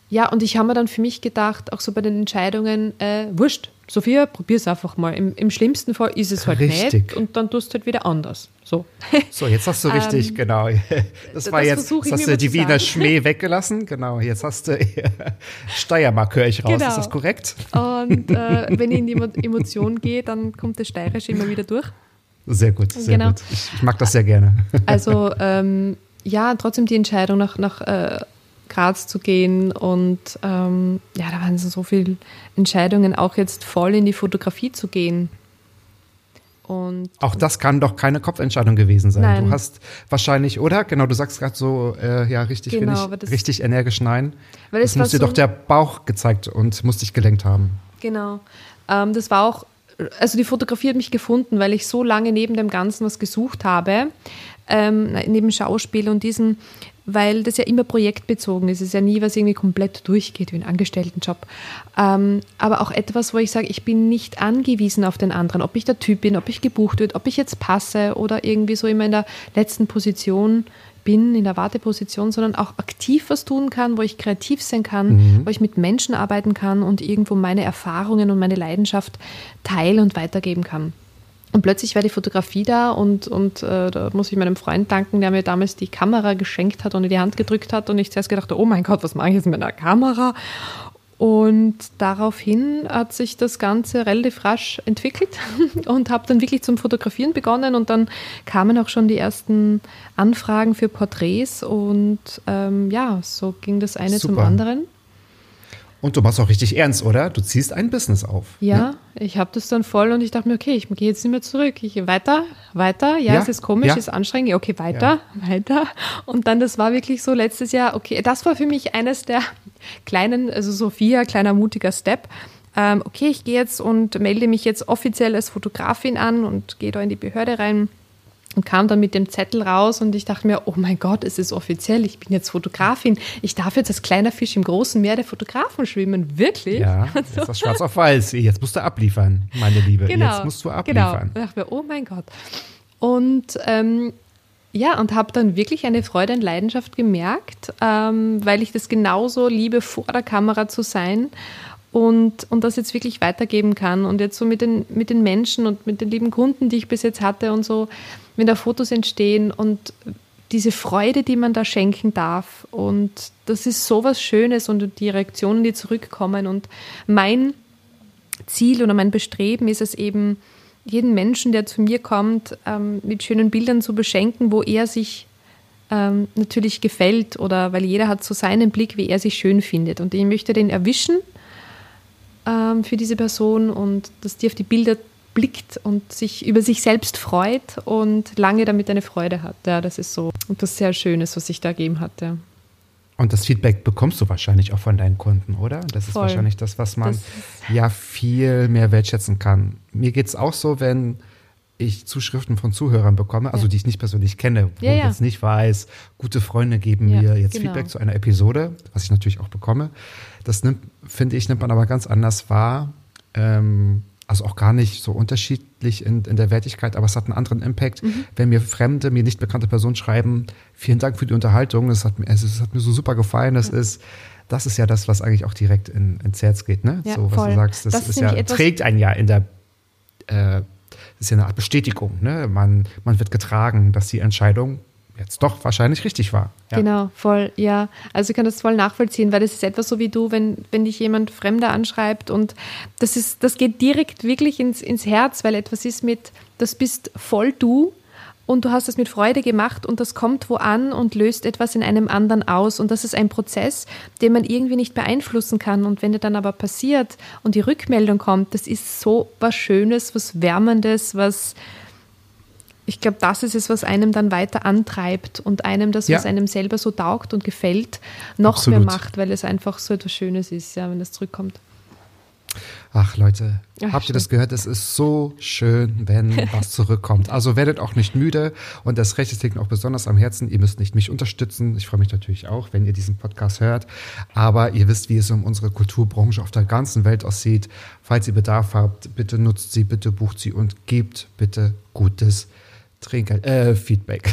ja, und ich habe mir dann für mich gedacht, auch so bei den Entscheidungen, äh, wurscht, Sophia, probier's einfach mal. Im, Im schlimmsten Fall ist es halt Richtig. nicht und dann tust du halt wieder anders. So. So, jetzt hast du richtig, Ähm, genau. Das war das jetzt, jetzt hast du die Wiener. Schmäh weggelassen. Genau, jetzt hast du Steiermark höre ich raus. Genau. Ist das korrekt? Und äh, wenn ich in die Emo- Emotion gehe, dann kommt das Steirische immer wieder durch. Sehr gut, sehr Genau. gut. Ich, ich mag das sehr gerne. Also ähm, ja, trotzdem die Entscheidung nach, nach äh, Graz zu gehen und ähm, ja, da waren so viele Entscheidungen, auch jetzt voll in die Fotografie zu gehen. Und Auch das kann doch keine Kopfentscheidung gewesen sein. Nein. Du hast wahrscheinlich, oder? Genau, du sagst gerade so, äh, ja, richtig, Genau, ich, das- richtig energisch nein. Weil das muss dir so- doch der Bauch gezeigt und muss dich gelenkt haben. Genau. Ähm, das war auch, also die Fotografie hat mich gefunden, weil ich so lange neben dem Ganzen was gesucht habe, ähm, neben Schauspiel und diesen, weil das ja immer projektbezogen ist. Es ist ja nie was irgendwie komplett durchgeht wie ein Angestelltenjob. Ähm, aber auch etwas, wo ich sage, ich bin nicht angewiesen auf den anderen, ob ich der Typ bin, ob ich gebucht wird, ob ich jetzt passe oder irgendwie so immer in der letzten Position bin, in der Warteposition, sondern auch aktiv was tun kann, wo ich kreativ sein kann, wo ich mit Menschen arbeiten kann und irgendwo meine Erfahrungen und meine Leidenschaft teilen und weitergeben kann. Und plötzlich war die Fotografie da und, und äh, da muss ich meinem Freund danken, der mir damals die Kamera geschenkt hat und in die Hand gedrückt hat und ich zuerst gedacht, oh mein Gott, was mache ich jetzt mit einer Kamera? Und daraufhin hat sich das Ganze relativ rasch entwickelt und habe dann wirklich zum Fotografieren begonnen und dann kamen auch schon die ersten Anfragen für Porträts und ähm, ja, so ging das eine zum Super. anderen. Und du machst auch richtig ernst, oder? Du ziehst ein Business auf. Ja, ich habe das dann voll und ich dachte mir, okay, ich gehe jetzt nicht mehr zurück. Ich weiter, weiter. Ja, Ja, es ist komisch, ja. es ist anstrengend. Ja, okay, weiter, weiter. Und dann, das war wirklich so letztes Jahr, okay, das war für mich eines der kleinen, also Sophia, kleiner mutiger Step. Ähm, okay, ich gehe jetzt und melde mich jetzt offiziell als Fotografin an und gehe da in die Behörde rein und kam dann mit dem Zettel raus und ich dachte mir, oh mein Gott, es ist offiziell, ich bin jetzt Fotografin. Ich darf jetzt als kleiner Fisch im großen Meer der Fotografen schwimmen. Wirklich? Ja, jetzt ist das schwarz auf weiß. Jetzt musst du abliefern, meine Liebe. Jetzt musst du abliefern. Genau. Da dachte mir, oh mein Gott. Und ähm, ja, und habe dann wirklich eine Freude und Leidenschaft gemerkt, ähm, weil ich das genauso liebe, vor der Kamera zu sein und, und das jetzt wirklich weitergeben kann. Und jetzt so mit den, mit den Menschen und mit den lieben Kunden, die ich bis jetzt hatte und so, wenn da Fotos entstehen und diese Freude, die man da schenken darf. Und das ist so was Schönes und die Reaktionen, die zurückkommen. Und mein Ziel oder mein Bestreben ist es eben, jeden Menschen, der zu mir kommt, ähm, mit schönen Bildern zu beschenken, wo er sich ähm, natürlich gefällt oder weil jeder hat so seinen Blick, wie er sich schön findet. Und ich möchte den erwischen ähm, für diese Person und dass die auf die Bilder blickt und sich über sich selbst freut und lange damit eine Freude hat. Ja, das ist so etwas sehr Schönes, was sich da ergeben hat. Ja. Und das Feedback bekommst du wahrscheinlich auch von deinen Kunden, oder? Das ist Voll. wahrscheinlich das, was man Das ja viel mehr wertschätzen kann. Mir geht es auch so, wenn ich Zuschriften von Zuhörern bekomme, also Ja. die ich nicht persönlich kenne, wo Ja, ich ja. jetzt nicht weiß, gute Freunde geben mir jetzt genau. Feedback zu einer Episode, was ich natürlich auch bekomme. Das nimmt, finde ich, nimmt man aber ganz anders wahr. Ähm, also auch gar nicht so unterschiedlich in, in der Wertigkeit, aber es hat einen anderen Impact, Mhm. wenn mir fremde, mir nicht bekannte Personen schreiben, vielen Dank für die Unterhaltung, es hat, mir- es, es hat mir so super gefallen, das ist, das ist ja das, was eigentlich auch direkt in, ins Herz geht, ne? Ja, so, was voll. du sagst, das, Das ist ja, trägt einen ja in der, äh, ist ja eine Art Bestätigung, ne? Man, man wird getragen, dass die Entscheidung jetzt doch wahrscheinlich richtig war. Ja. Genau, voll, ja. Also ich kann das voll nachvollziehen, weil das ist etwas so wie du, wenn, wenn dich jemand Fremder anschreibt und das ist, das geht direkt wirklich ins, ins Herz, weil etwas ist mit, das bist voll du und du hast es mit Freude gemacht und das kommt wo an und löst etwas in einem anderen aus und das ist ein Prozess, den man irgendwie nicht beeinflussen kann und wenn der dann aber passiert und die Rückmeldung kommt, das ist so was Schönes, was Wärmendes, was ich glaube, das ist es, was einem dann weiter antreibt und einem das, Ja. was einem selber so taugt und gefällt, noch Absolut. mehr macht, weil es einfach so etwas Schönes ist, ja, wenn das zurückkommt. Ach Leute, Ach, habt ihr das gehört? Es ist so schön, wenn was zurückkommt. Also werdet auch nicht müde und das Recht, es liegt mir auch besonders am Herzen. Ihr müsst nicht mich unterstützen. Ich freue mich natürlich auch, wenn ihr diesen Podcast hört. Aber ihr wisst, wie es um unsere Kulturbranche auf der ganzen Welt aussieht. Falls ihr Bedarf habt, bitte nutzt sie, bitte bucht sie und gebt bitte gutes Trinkgeld, äh, Feedback.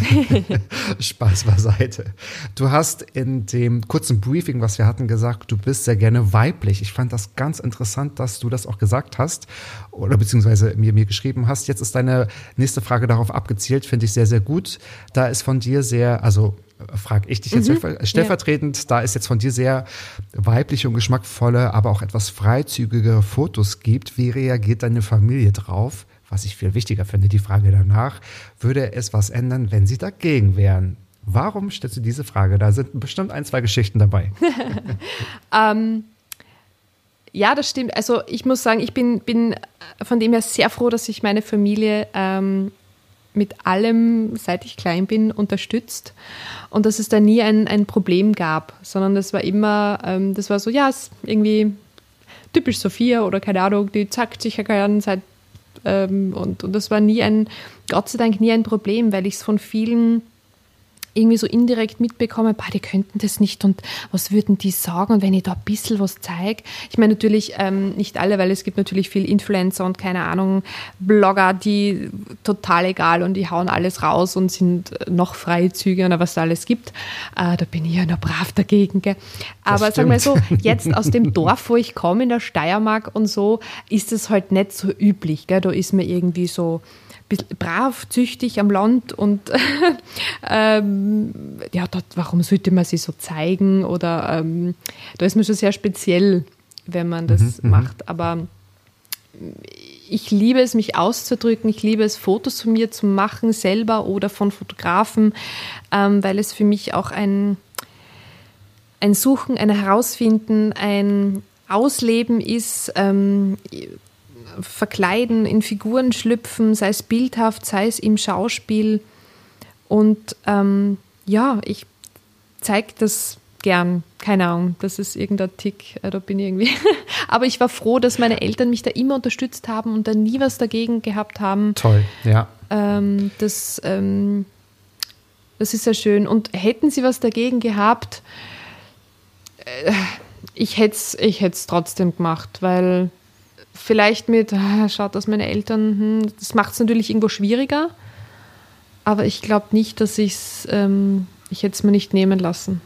Spaß beiseite. Du hast in dem kurzen Briefing, was wir hatten, gesagt, du bist sehr gerne weiblich. Ich fand das ganz interessant, dass du das auch gesagt hast oder beziehungsweise mir, mir geschrieben hast. Jetzt ist deine nächste Frage darauf abgezielt, finde ich sehr, sehr gut. Da ist von dir sehr, also frage ich dich jetzt stellver- stellvertretend, da ist jetzt von dir sehr weibliche und geschmackvolle, aber auch etwas freizügige Fotos gibt. Wie reagiert deine Familie drauf? Was ich viel wichtiger finde, die Frage danach, würde es was ändern, wenn sie dagegen wären? Warum stellst du diese Frage? Da sind bestimmt ein, zwei Geschichten dabei. Ja, das stimmt. Also ich muss sagen, ich bin, bin von dem her sehr froh, dass sich meine Familie ähm, mit allem, seit ich klein bin, unterstützt und dass es da nie ein, ein Problem gab, sondern das war immer, ähm, das war so, ja, ist irgendwie typisch Sophia oder keine Ahnung, die zackt sich ja gern seit ähm, und, und das war nie ein, Gott sei Dank nie ein Problem, weil ich es von vielen irgendwie so indirekt mitbekomme, bah, die könnten das nicht und was würden die sagen und wenn ich da ein bisschen was zeige. Ich meine natürlich ähm, nicht alle, weil es gibt natürlich viel Influencer und keine Ahnung, Blogger, die total egal und die hauen alles raus und sind noch freizügiger oder was da alles gibt. Äh, da bin ich ja noch brav dagegen. Gell? Aber sag mal so, jetzt aus dem Dorf, wo ich komme, in der Steiermark und so, ist es halt nicht so üblich. Gell? Da ist mir irgendwie so brav, züchtig am Land und ähm, ja, dort, warum sollte man sie so zeigen? Oder ähm, da ist man schon sehr speziell, wenn man das macht. Aber ich liebe es, mich auszudrücken. Ich liebe es, Fotos von mir zu machen, selber oder von Fotografen, ähm, weil es für mich auch ein, ein Suchen, ein Herausfinden, ein Ausleben ist. Ähm, verkleiden, in Figuren schlüpfen, sei es bildhaft, sei es im Schauspiel. Und ähm, ja, ich zeige das gern. Keine Ahnung, das ist irgendein Tick, äh, da bin ich irgendwie. Aber ich war froh, dass meine Eltern mich da immer unterstützt haben und da nie was dagegen gehabt haben. Toll, ja. Ähm, das, ähm, das ist sehr schön. Und hätten sie was dagegen gehabt, äh, ich hätte es ich hätt's trotzdem gemacht, weil vielleicht mit, ah, schaut, dass meine Eltern, hm, das macht es natürlich irgendwo schwieriger, aber ich glaube nicht, dass ich's, ähm, ich hätte es mir nicht nehmen lassen.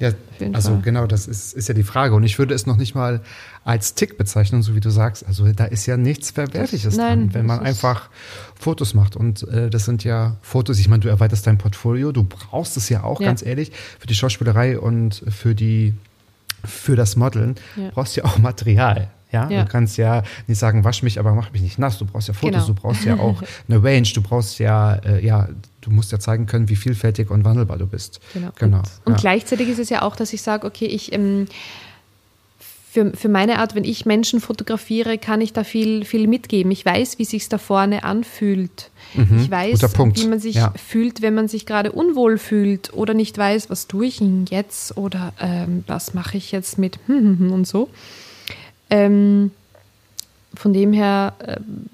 Ja, also Fall. genau, das ist, ist ja die Frage. Und ich würde es noch nicht mal als Tick bezeichnen, so wie du sagst. Also da ist ja nichts Verwerfliches Das- nein, dran, wenn man einfach Fotos macht. Und äh, das sind ja Fotos, ich meine, du erweiterst dein Portfolio, du brauchst es ja auch, Ja. ganz ehrlich, für die Schauspielerei und für die für das Modeln Ja. brauchst du ja auch Material. Ja? Ja. du kannst ja nicht sagen, wasch mich, aber mach mich nicht nass. Du brauchst ja Fotos, Genau. du brauchst ja auch eine Range, du brauchst ja, äh, ja, du musst ja zeigen können, wie vielfältig und wandelbar du bist. Genau. genau. Und, und ja. gleichzeitig ist es ja auch, dass ich sage, okay, ich ähm, für, für meine Art, wenn ich Menschen fotografiere, kann ich da viel, viel mitgeben. Ich weiß, wie sich da vorne anfühlt. ich weiß, Mhm. guter Punkt. wie man sich Ja. fühlt, wenn man sich gerade unwohl fühlt oder nicht weiß, was tue ich jetzt oder ähm, was mache ich jetzt mit und so. Ähm, von dem her ähm,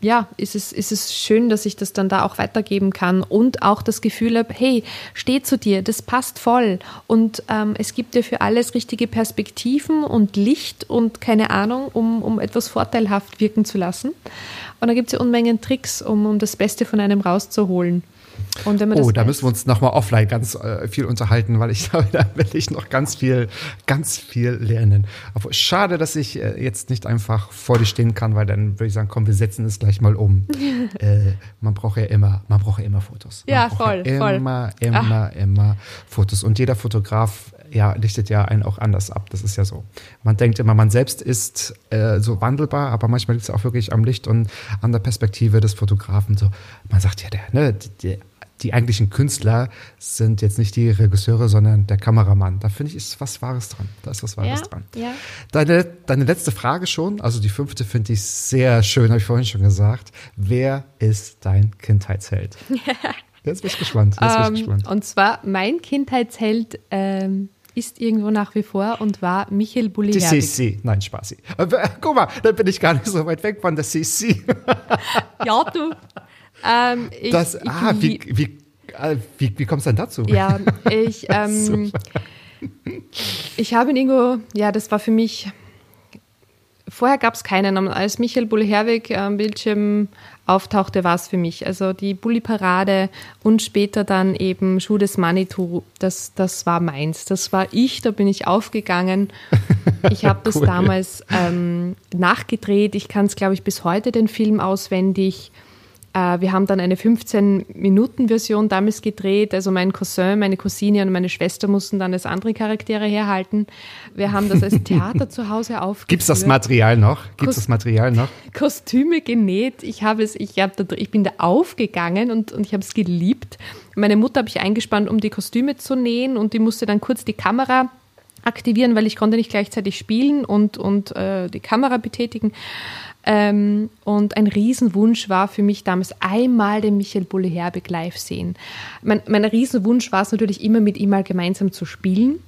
ja, ist es, ist es schön, dass ich das dann da auch weitergeben kann und auch das Gefühl habe, hey, steh zu dir, das passt voll. Und ähm, es gibt dir für alles richtige Perspektiven und Licht und keine Ahnung, um, um etwas vorteilhaft wirken zu lassen. Und da gibt es ja Unmengen Tricks, um, um das Beste von einem rauszuholen. Oh, da müssen wir uns nochmal offline ganz äh, viel unterhalten, weil ich glaube, da will ich noch ganz viel, ganz viel lernen. Aber schade, dass ich äh, jetzt nicht einfach vor dir stehen kann, weil dann würde ich sagen, komm, wir setzen es gleich mal um. äh, man braucht ja immer, man braucht ja immer Fotos. Man Ja, voll, ja voll. Immer, immer, immer Fotos. Und jeder Fotograf ja, lichtet ja einen auch anders ab. Das ist ja so. Man denkt immer, man selbst ist äh, so wandelbar, aber manchmal liegt es auch wirklich am Licht und an der Perspektive des Fotografen. So, man sagt ja, der, ne, der, die eigentlichen Künstler sind jetzt nicht die Regisseure, sondern der Kameramann. Da finde ich, ist was Wahres dran. Da ist was Wahres Ja, dran. ja. Deine, deine letzte Frage schon, also die fünfte finde ich sehr schön, habe ich vorhin schon gesagt. Wer ist dein Kindheitsheld? Jetzt bin ich gespannt. Jetzt bin ich Ähm, gespannt. und zwar, mein Kindheitsheld ähm, ist irgendwo nach wie vor und war Michael Die Bulli-Herbig. CC. Nein, Spaßi. Äh, guck mal, da bin ich gar nicht so weit weg von der CC. Ja, du. Ähm, ich, Das, ich, ah, wie, lieb- wie, äh, wie, wie kommst du denn dazu? Ja, ich, ähm, ich habe irgendwo, ja, das war für mich, vorher gab es keinen, als Michael Bull-Herwig am Bildschirm auftauchte, war es für mich. Also die Bulli-Parade und später dann eben Schuh des Manitou, das, das war meins. Das war ich, da bin ich aufgegangen. Ich habe das Cool. damals ähm, nachgedreht. Ich kann es, glaube ich, bis heute den Film auswendig. Äh, wir haben dann eine 15-Minuten-Version damals gedreht. Also mein Cousin, meine Cousine und meine Schwester mussten dann als andere Charaktere herhalten. Wir haben das als Theater zu Hause aufgeführt. Gibt's das Material noch? Gibt's Kos- das Material noch? Kostüme genäht. Ich habe es, ich habe da, ich bin da aufgegangen und, und ich habe es geliebt. Meine Mutter habe ich eingespannt, um die Kostüme zu nähen und die musste dann kurz die Kamera aktivieren, weil ich konnte nicht gleichzeitig spielen und, und äh, die Kamera betätigen. Ähm, und ein Riesenwunsch war für mich damals einmal den Michael Bulle Herbig live sehen. Mein, mein Riesenwunsch war es natürlich immer mit ihm mal gemeinsam zu spielen,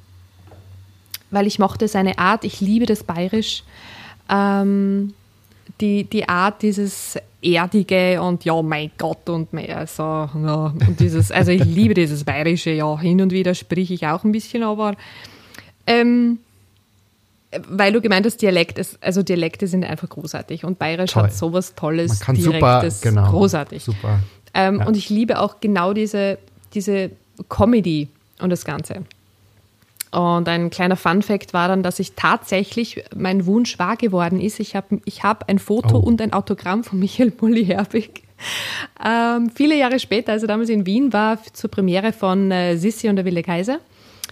weil ich mochte seine Art. Ich liebe das Bayerisch. Ähm, die, die Art, dieses Erdige und ja, mein Gott und mehr so, ja, und dieses, also ich liebe dieses Bayerische, ja, hin und wieder spreche ich auch ein bisschen, aber ähm, weil du gemeint hast, Dialekt ist, also Dialekte sind einfach großartig und Bayerisch Toll. hat sowas Tolles, Man kann super, Direktes, genau. großartig. Super. Ähm, Ja. Und ich liebe auch genau diese, diese Comedy und das Ganze. Und ein kleiner Fun-Fact war dann, dass ich tatsächlich, mein Wunsch wahr geworden ist. Ich habe ich hab ein Foto Oh. und ein Autogramm von Michael Bulli-Herbig. Ähm, viele Jahre später, als er damals in Wien war, zur Premiere von äh, Sissi und der Wilde Kaiser.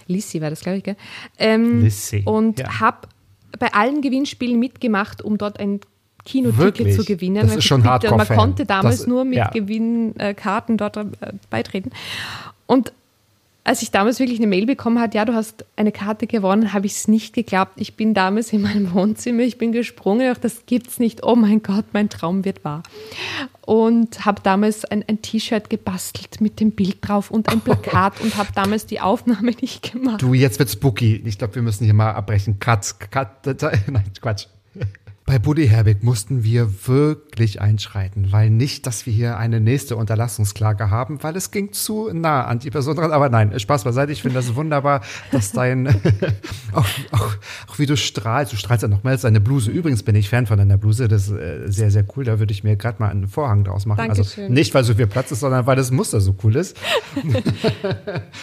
Lissi war das, glaube ich, gell? Ähm, Lissi, Und ja. habe bei allen Gewinnspielen mitgemacht, um dort ein Kinoticket zu gewinnen. Das Weil ist schon bitte, Man konnte damals Das- nur mit ja. Gewinnkarten dort äh, beitreten. Und als ich damals wirklich eine Mail bekommen hat, ja, du hast eine Karte gewonnen, habe ich es nicht geglaubt. Ich bin damals in meinem Wohnzimmer, ich bin gesprungen, ach, das gibt's nicht. Oh mein Gott, mein Traum wird wahr. Und habe damals ein, ein T-Shirt gebastelt mit dem Bild drauf und ein Plakat und habe damals die Aufnahme nicht gemacht. Du, jetzt wird spooky. Ich glaube, wir müssen hier mal abbrechen. Cut, cut, nein, Quatsch. Bei Buddy Herbig mussten wir wirklich einschreiten, weil nicht, dass wir hier eine nächste Unterlassungsklage haben, weil es ging zu nah an die Person dran. Aber nein, Spaß beiseite. Ich finde das wunderbar, dass dein, auch, auch, auch wie du strahlst. Du strahlst ja nochmals deine Bluse. Übrigens bin ich Fan von deiner Bluse. Das ist äh, sehr, sehr cool. Da würde ich mir gerade mal einen Vorhang draus machen. Also Dankeschön. nicht, weil so viel Platz ist, sondern weil das Muster so cool ist.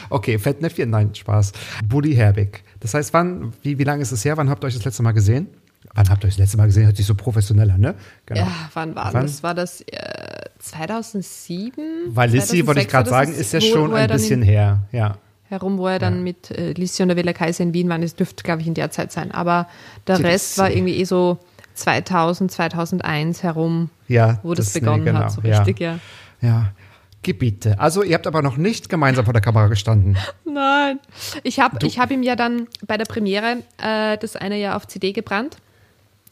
Okay, Fettnäpfchen, nein, Spaß. Buddy Herbig. Das heißt, wann, wie, wie lange ist es her? Wann habt ihr euch das letzte Mal gesehen? Wann habt ihr euch das letzte Mal gesehen? Hört sich so professionell an, ne? Genau. Ja, wann war Wann? das? War das äh, 2007? Weil Lissy, wollte ich 2006 gerade sagen, ist ja schon ein bisschen in, her. Ja. herum, wo er dann mit äh, Lissi und der Villa Kaiser in Wien war. Das dürfte, glaube ich, in der Zeit sein. Aber der Die- Rest war irgendwie eh so 2000, 2001 herum, Ja, wo das, nee, begonnen genau, hat. So ja. richtig, ja. Ja. Gebiete. Also, ihr habt aber noch nicht gemeinsam vor der Kamera gestanden. Nein. Ich habe hab ihm ja dann bei der Premiere äh, das eine Jahr auf CD gebrannt.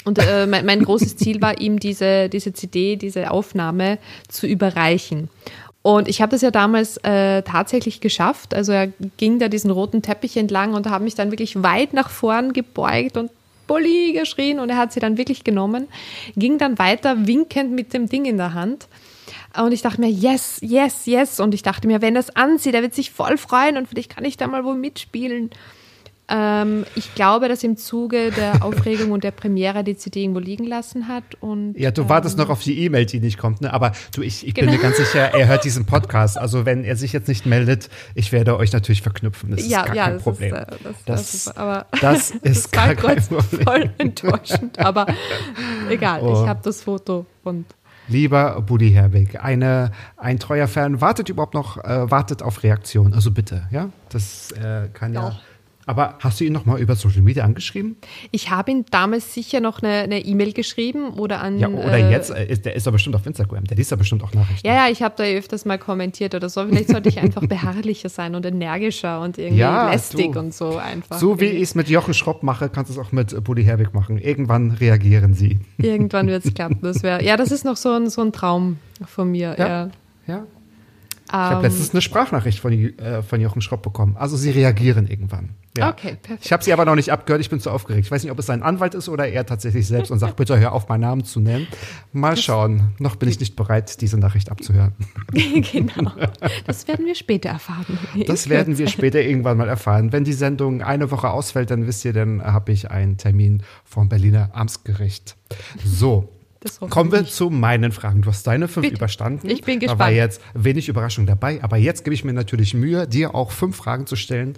Und äh, mein, mein großes Ziel war ihm, diese, diese CD, diese Aufnahme zu überreichen. Und ich habe das ja damals äh, tatsächlich geschafft. Also er ging da diesen roten Teppich entlang und habe mich dann wirklich weit nach vorn gebeugt und Bulli geschrien und er hat sie dann wirklich genommen, ging dann weiter winkend mit dem Ding in der Hand. Und ich dachte mir, yes, yes, yes. Und ich dachte mir, wenn er es ansieht, er wird sich voll freuen und vielleicht kann ich da mal wo mitspielen. Ähm, ich glaube, dass im Zuge der Aufregung und der Premiere die CD irgendwo liegen lassen hat. Und, Ja, du ähm, wartest noch auf die E-Mail, die nicht kommt, ne? Aber du, ich, ich bin Genau. mir ganz sicher, er hört diesen Podcast. Also, wenn er sich jetzt nicht meldet, ich werde euch natürlich verknüpfen. Das ja, ist gar ja, kein das Problem. ist, äh, das, Das- das. Aber das ist gar kein Problem. voll enttäuschend. Aber egal, Oh. ich habe das Foto und Lieber Buddy Herbig, eine, ein treuer Fan wartet überhaupt noch, äh, wartet auf Reaktion. Also bitte, ja? Das äh, kann ja. Ja. Aber hast du ihn noch mal über Social Media angeschrieben? Ich habe ihn damals sicher noch eine E-Mail geschrieben oder an. Ja, oder äh, jetzt, äh, ist, der ist doch bestimmt auf Instagram, der liest ja bestimmt auch Nachrichten. Ja, ja, ich habe da öfters mal kommentiert oder so. Vielleicht sollte ich einfach beharrlicher sein und energischer und irgendwie Ja, lästig du. und so einfach. So wie ich es mit Jochen Schropp mache, kannst du es auch mit äh, Bulli Herwig machen. Irgendwann reagieren sie. Irgendwann wird es klappen. Das wär, ja, das ist noch so ein, so ein Traum von mir. Ja. Ja. Ja. Ich habe Ähm, letztens eine Sprachnachricht von, äh, von Jochen Schropp bekommen. Also sie reagieren irgendwann. Ja. Okay, perfekt. Ich habe sie aber noch nicht abgehört, ich bin zu aufgeregt. Ich weiß nicht, ob es sein Anwalt ist oder er tatsächlich selbst und sagt, bitte hör auf, meinen Namen zu nennen. Mal schauen. Noch bin ich nicht bereit, diese Nachricht abzuhören. genau. Das werden wir später erfahren. Das werden wir später irgendwann mal erfahren. Wenn die Sendung eine Woche ausfällt, dann wisst ihr, dann habe ich einen Termin vom Berliner Amtsgericht. So. Das Kommen wir zu meinen Fragen. Du hast deine fünf Bitte. überstanden. Ich bin Da war gespannt. jetzt wenig Überraschung dabei, aber jetzt gebe ich mir natürlich Mühe, dir auch fünf Fragen zu stellen,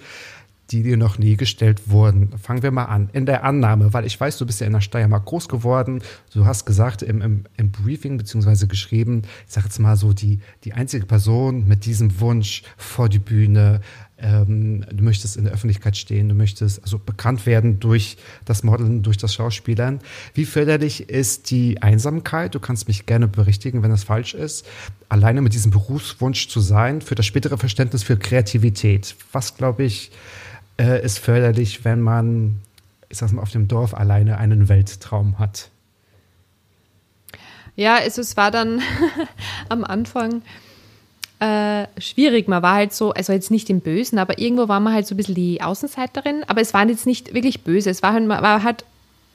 die dir noch nie gestellt wurden. Fangen wir mal an. In der Annahme, weil ich weiß, du bist ja in der Steiermark groß geworden. Du hast gesagt im, im, im Briefing beziehungsweise geschrieben, ich sage jetzt mal so, die, die einzige Person mit diesem Wunsch vor die Bühne, ähm, du möchtest in der Öffentlichkeit stehen, du möchtest also bekannt werden durch das Modeln, durch das Schauspielern. Wie förderlich ist die Einsamkeit? Du kannst mich gerne berichtigen, wenn das falsch ist. Alleine mit diesem Berufswunsch zu sein, für das spätere Verständnis für Kreativität. Was, glaube ich, äh, ist förderlich, wenn man, ich sag's mal, auf dem Dorf alleine einen Welttraum hat? Ja, also es war dann am Anfang äh, schwierig. Man war halt so, also jetzt nicht im Bösen, aber irgendwo war man halt so ein bisschen die Außenseiterin. Aber es war jetzt nicht wirklich böse. Es war halt, war halt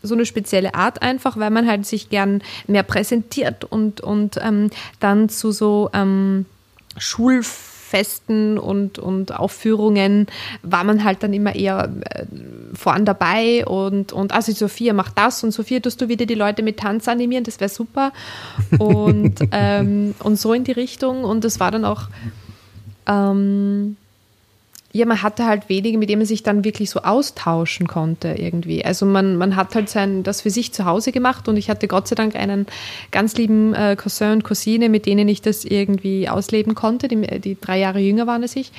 so eine spezielle Art einfach, weil man halt sich gern mehr präsentiert und, und ähm, dann zu so ähm, Schulfesten und, und Aufführungen war man halt dann immer eher äh, vorn dabei und, und also Sophia macht das und Sophia tust du wieder die Leute mit Tanz animieren, das wäre super. Und, ähm, und so in die Richtung. Und das war dann auch, ähm, ja, man hatte halt wenige, mit denen man sich dann wirklich so austauschen konnte irgendwie. Also man, man hat halt sein, das für sich zu Hause gemacht und ich hatte Gott sei Dank einen ganz lieben äh, Cousin und Cousine, mit denen ich das irgendwie ausleben konnte, die, die drei Jahre jünger waren als ich,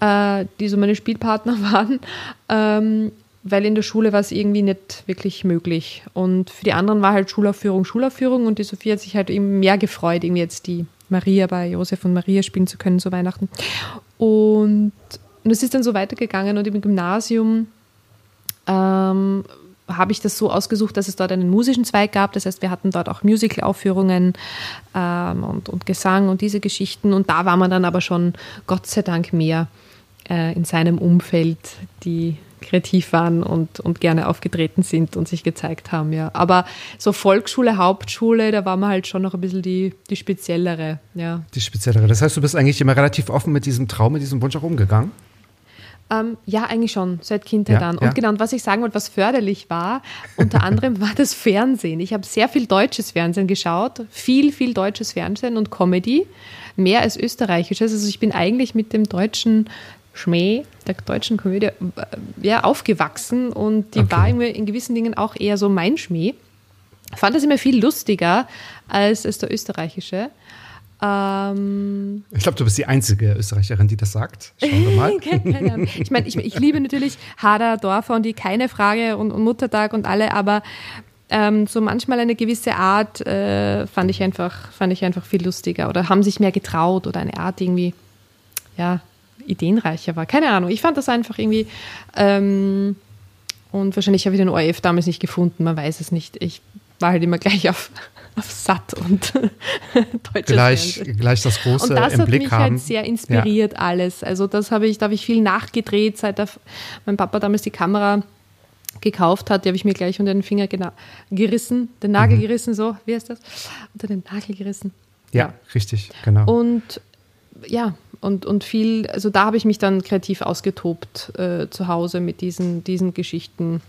äh, die so meine Spielpartner waren. Ähm, weil in der Schule war es irgendwie nicht wirklich möglich. Und für die anderen war halt Schulaufführung, Schulaufführung und die Sophie hat sich halt eben mehr gefreut, irgendwie jetzt die Maria bei Josef und Maria spielen zu können zu Weihnachten. Und, und es ist dann so weitergegangen und im Gymnasium ähm, habe ich das so ausgesucht, dass es dort einen musischen Zweig gab. Das heißt, wir hatten dort auch Musical-Aufführungen ähm, und, und Gesang und diese Geschichten. Und da war man dann aber schon Gott sei Dank mehr äh, in seinem Umfeld, die kreativ waren und, und gerne aufgetreten sind und sich gezeigt haben, ja. Aber so Volksschule, Hauptschule, da war man halt schon noch ein bisschen die, die speziellere, ja. Die speziellere. Das heißt, du bist eigentlich immer relativ offen mit diesem Traum, mit diesem Wunsch auch umgegangen? Ähm, ja, eigentlich schon, seit Kindheit Ja, an. ja. Und genau, und was ich sagen wollte, was förderlich war, unter anderem war das Fernsehen. Ich habe sehr viel deutsches Fernsehen geschaut, viel, viel deutsches Fernsehen und Comedy, mehr als österreichisches. Also ich bin eigentlich mit dem deutschen Schmäh, der deutschen Komödie, äh, ja, aufgewachsen und die Okay. war in gewissen Dingen auch eher so mein Schmäh. Fand das immer viel lustiger als, als der österreichische. Ähm, Ich glaube, du bist die einzige Österreicherin, die das sagt. Schauen wir mal. Ich meine, ich, ich liebe natürlich Hader, Dorfer und die keine Frage und, und Muttertag und alle, aber ähm, so manchmal eine gewisse Art äh, fand ich einfach fand ich einfach viel lustiger oder haben sich mehr getraut oder eine Art irgendwie ja ideenreicher war. Keine Ahnung. Ich fand das einfach irgendwie ähm, und wahrscheinlich habe ich den ORF damals nicht gefunden. Man weiß es nicht. Ich war halt immer gleich auf, auf satt und deutsches Gleich, Fernsehen. gleich das Große Und das im hat Blick mich haben. halt sehr inspiriert, alles. Also das habe ich, da habe ich viel nachgedreht, seit der, mein Papa damals die Kamera gekauft hat, die habe ich mir gleich unter den Finger gerissen, den Nagel gerissen, so, wie heißt das? Unter den Nagel gerissen. ja, richtig, genau. Und ja, und, und viel, also da habe ich mich dann kreativ ausgetobt äh, zu Hause mit diesen, diesen Geschichten.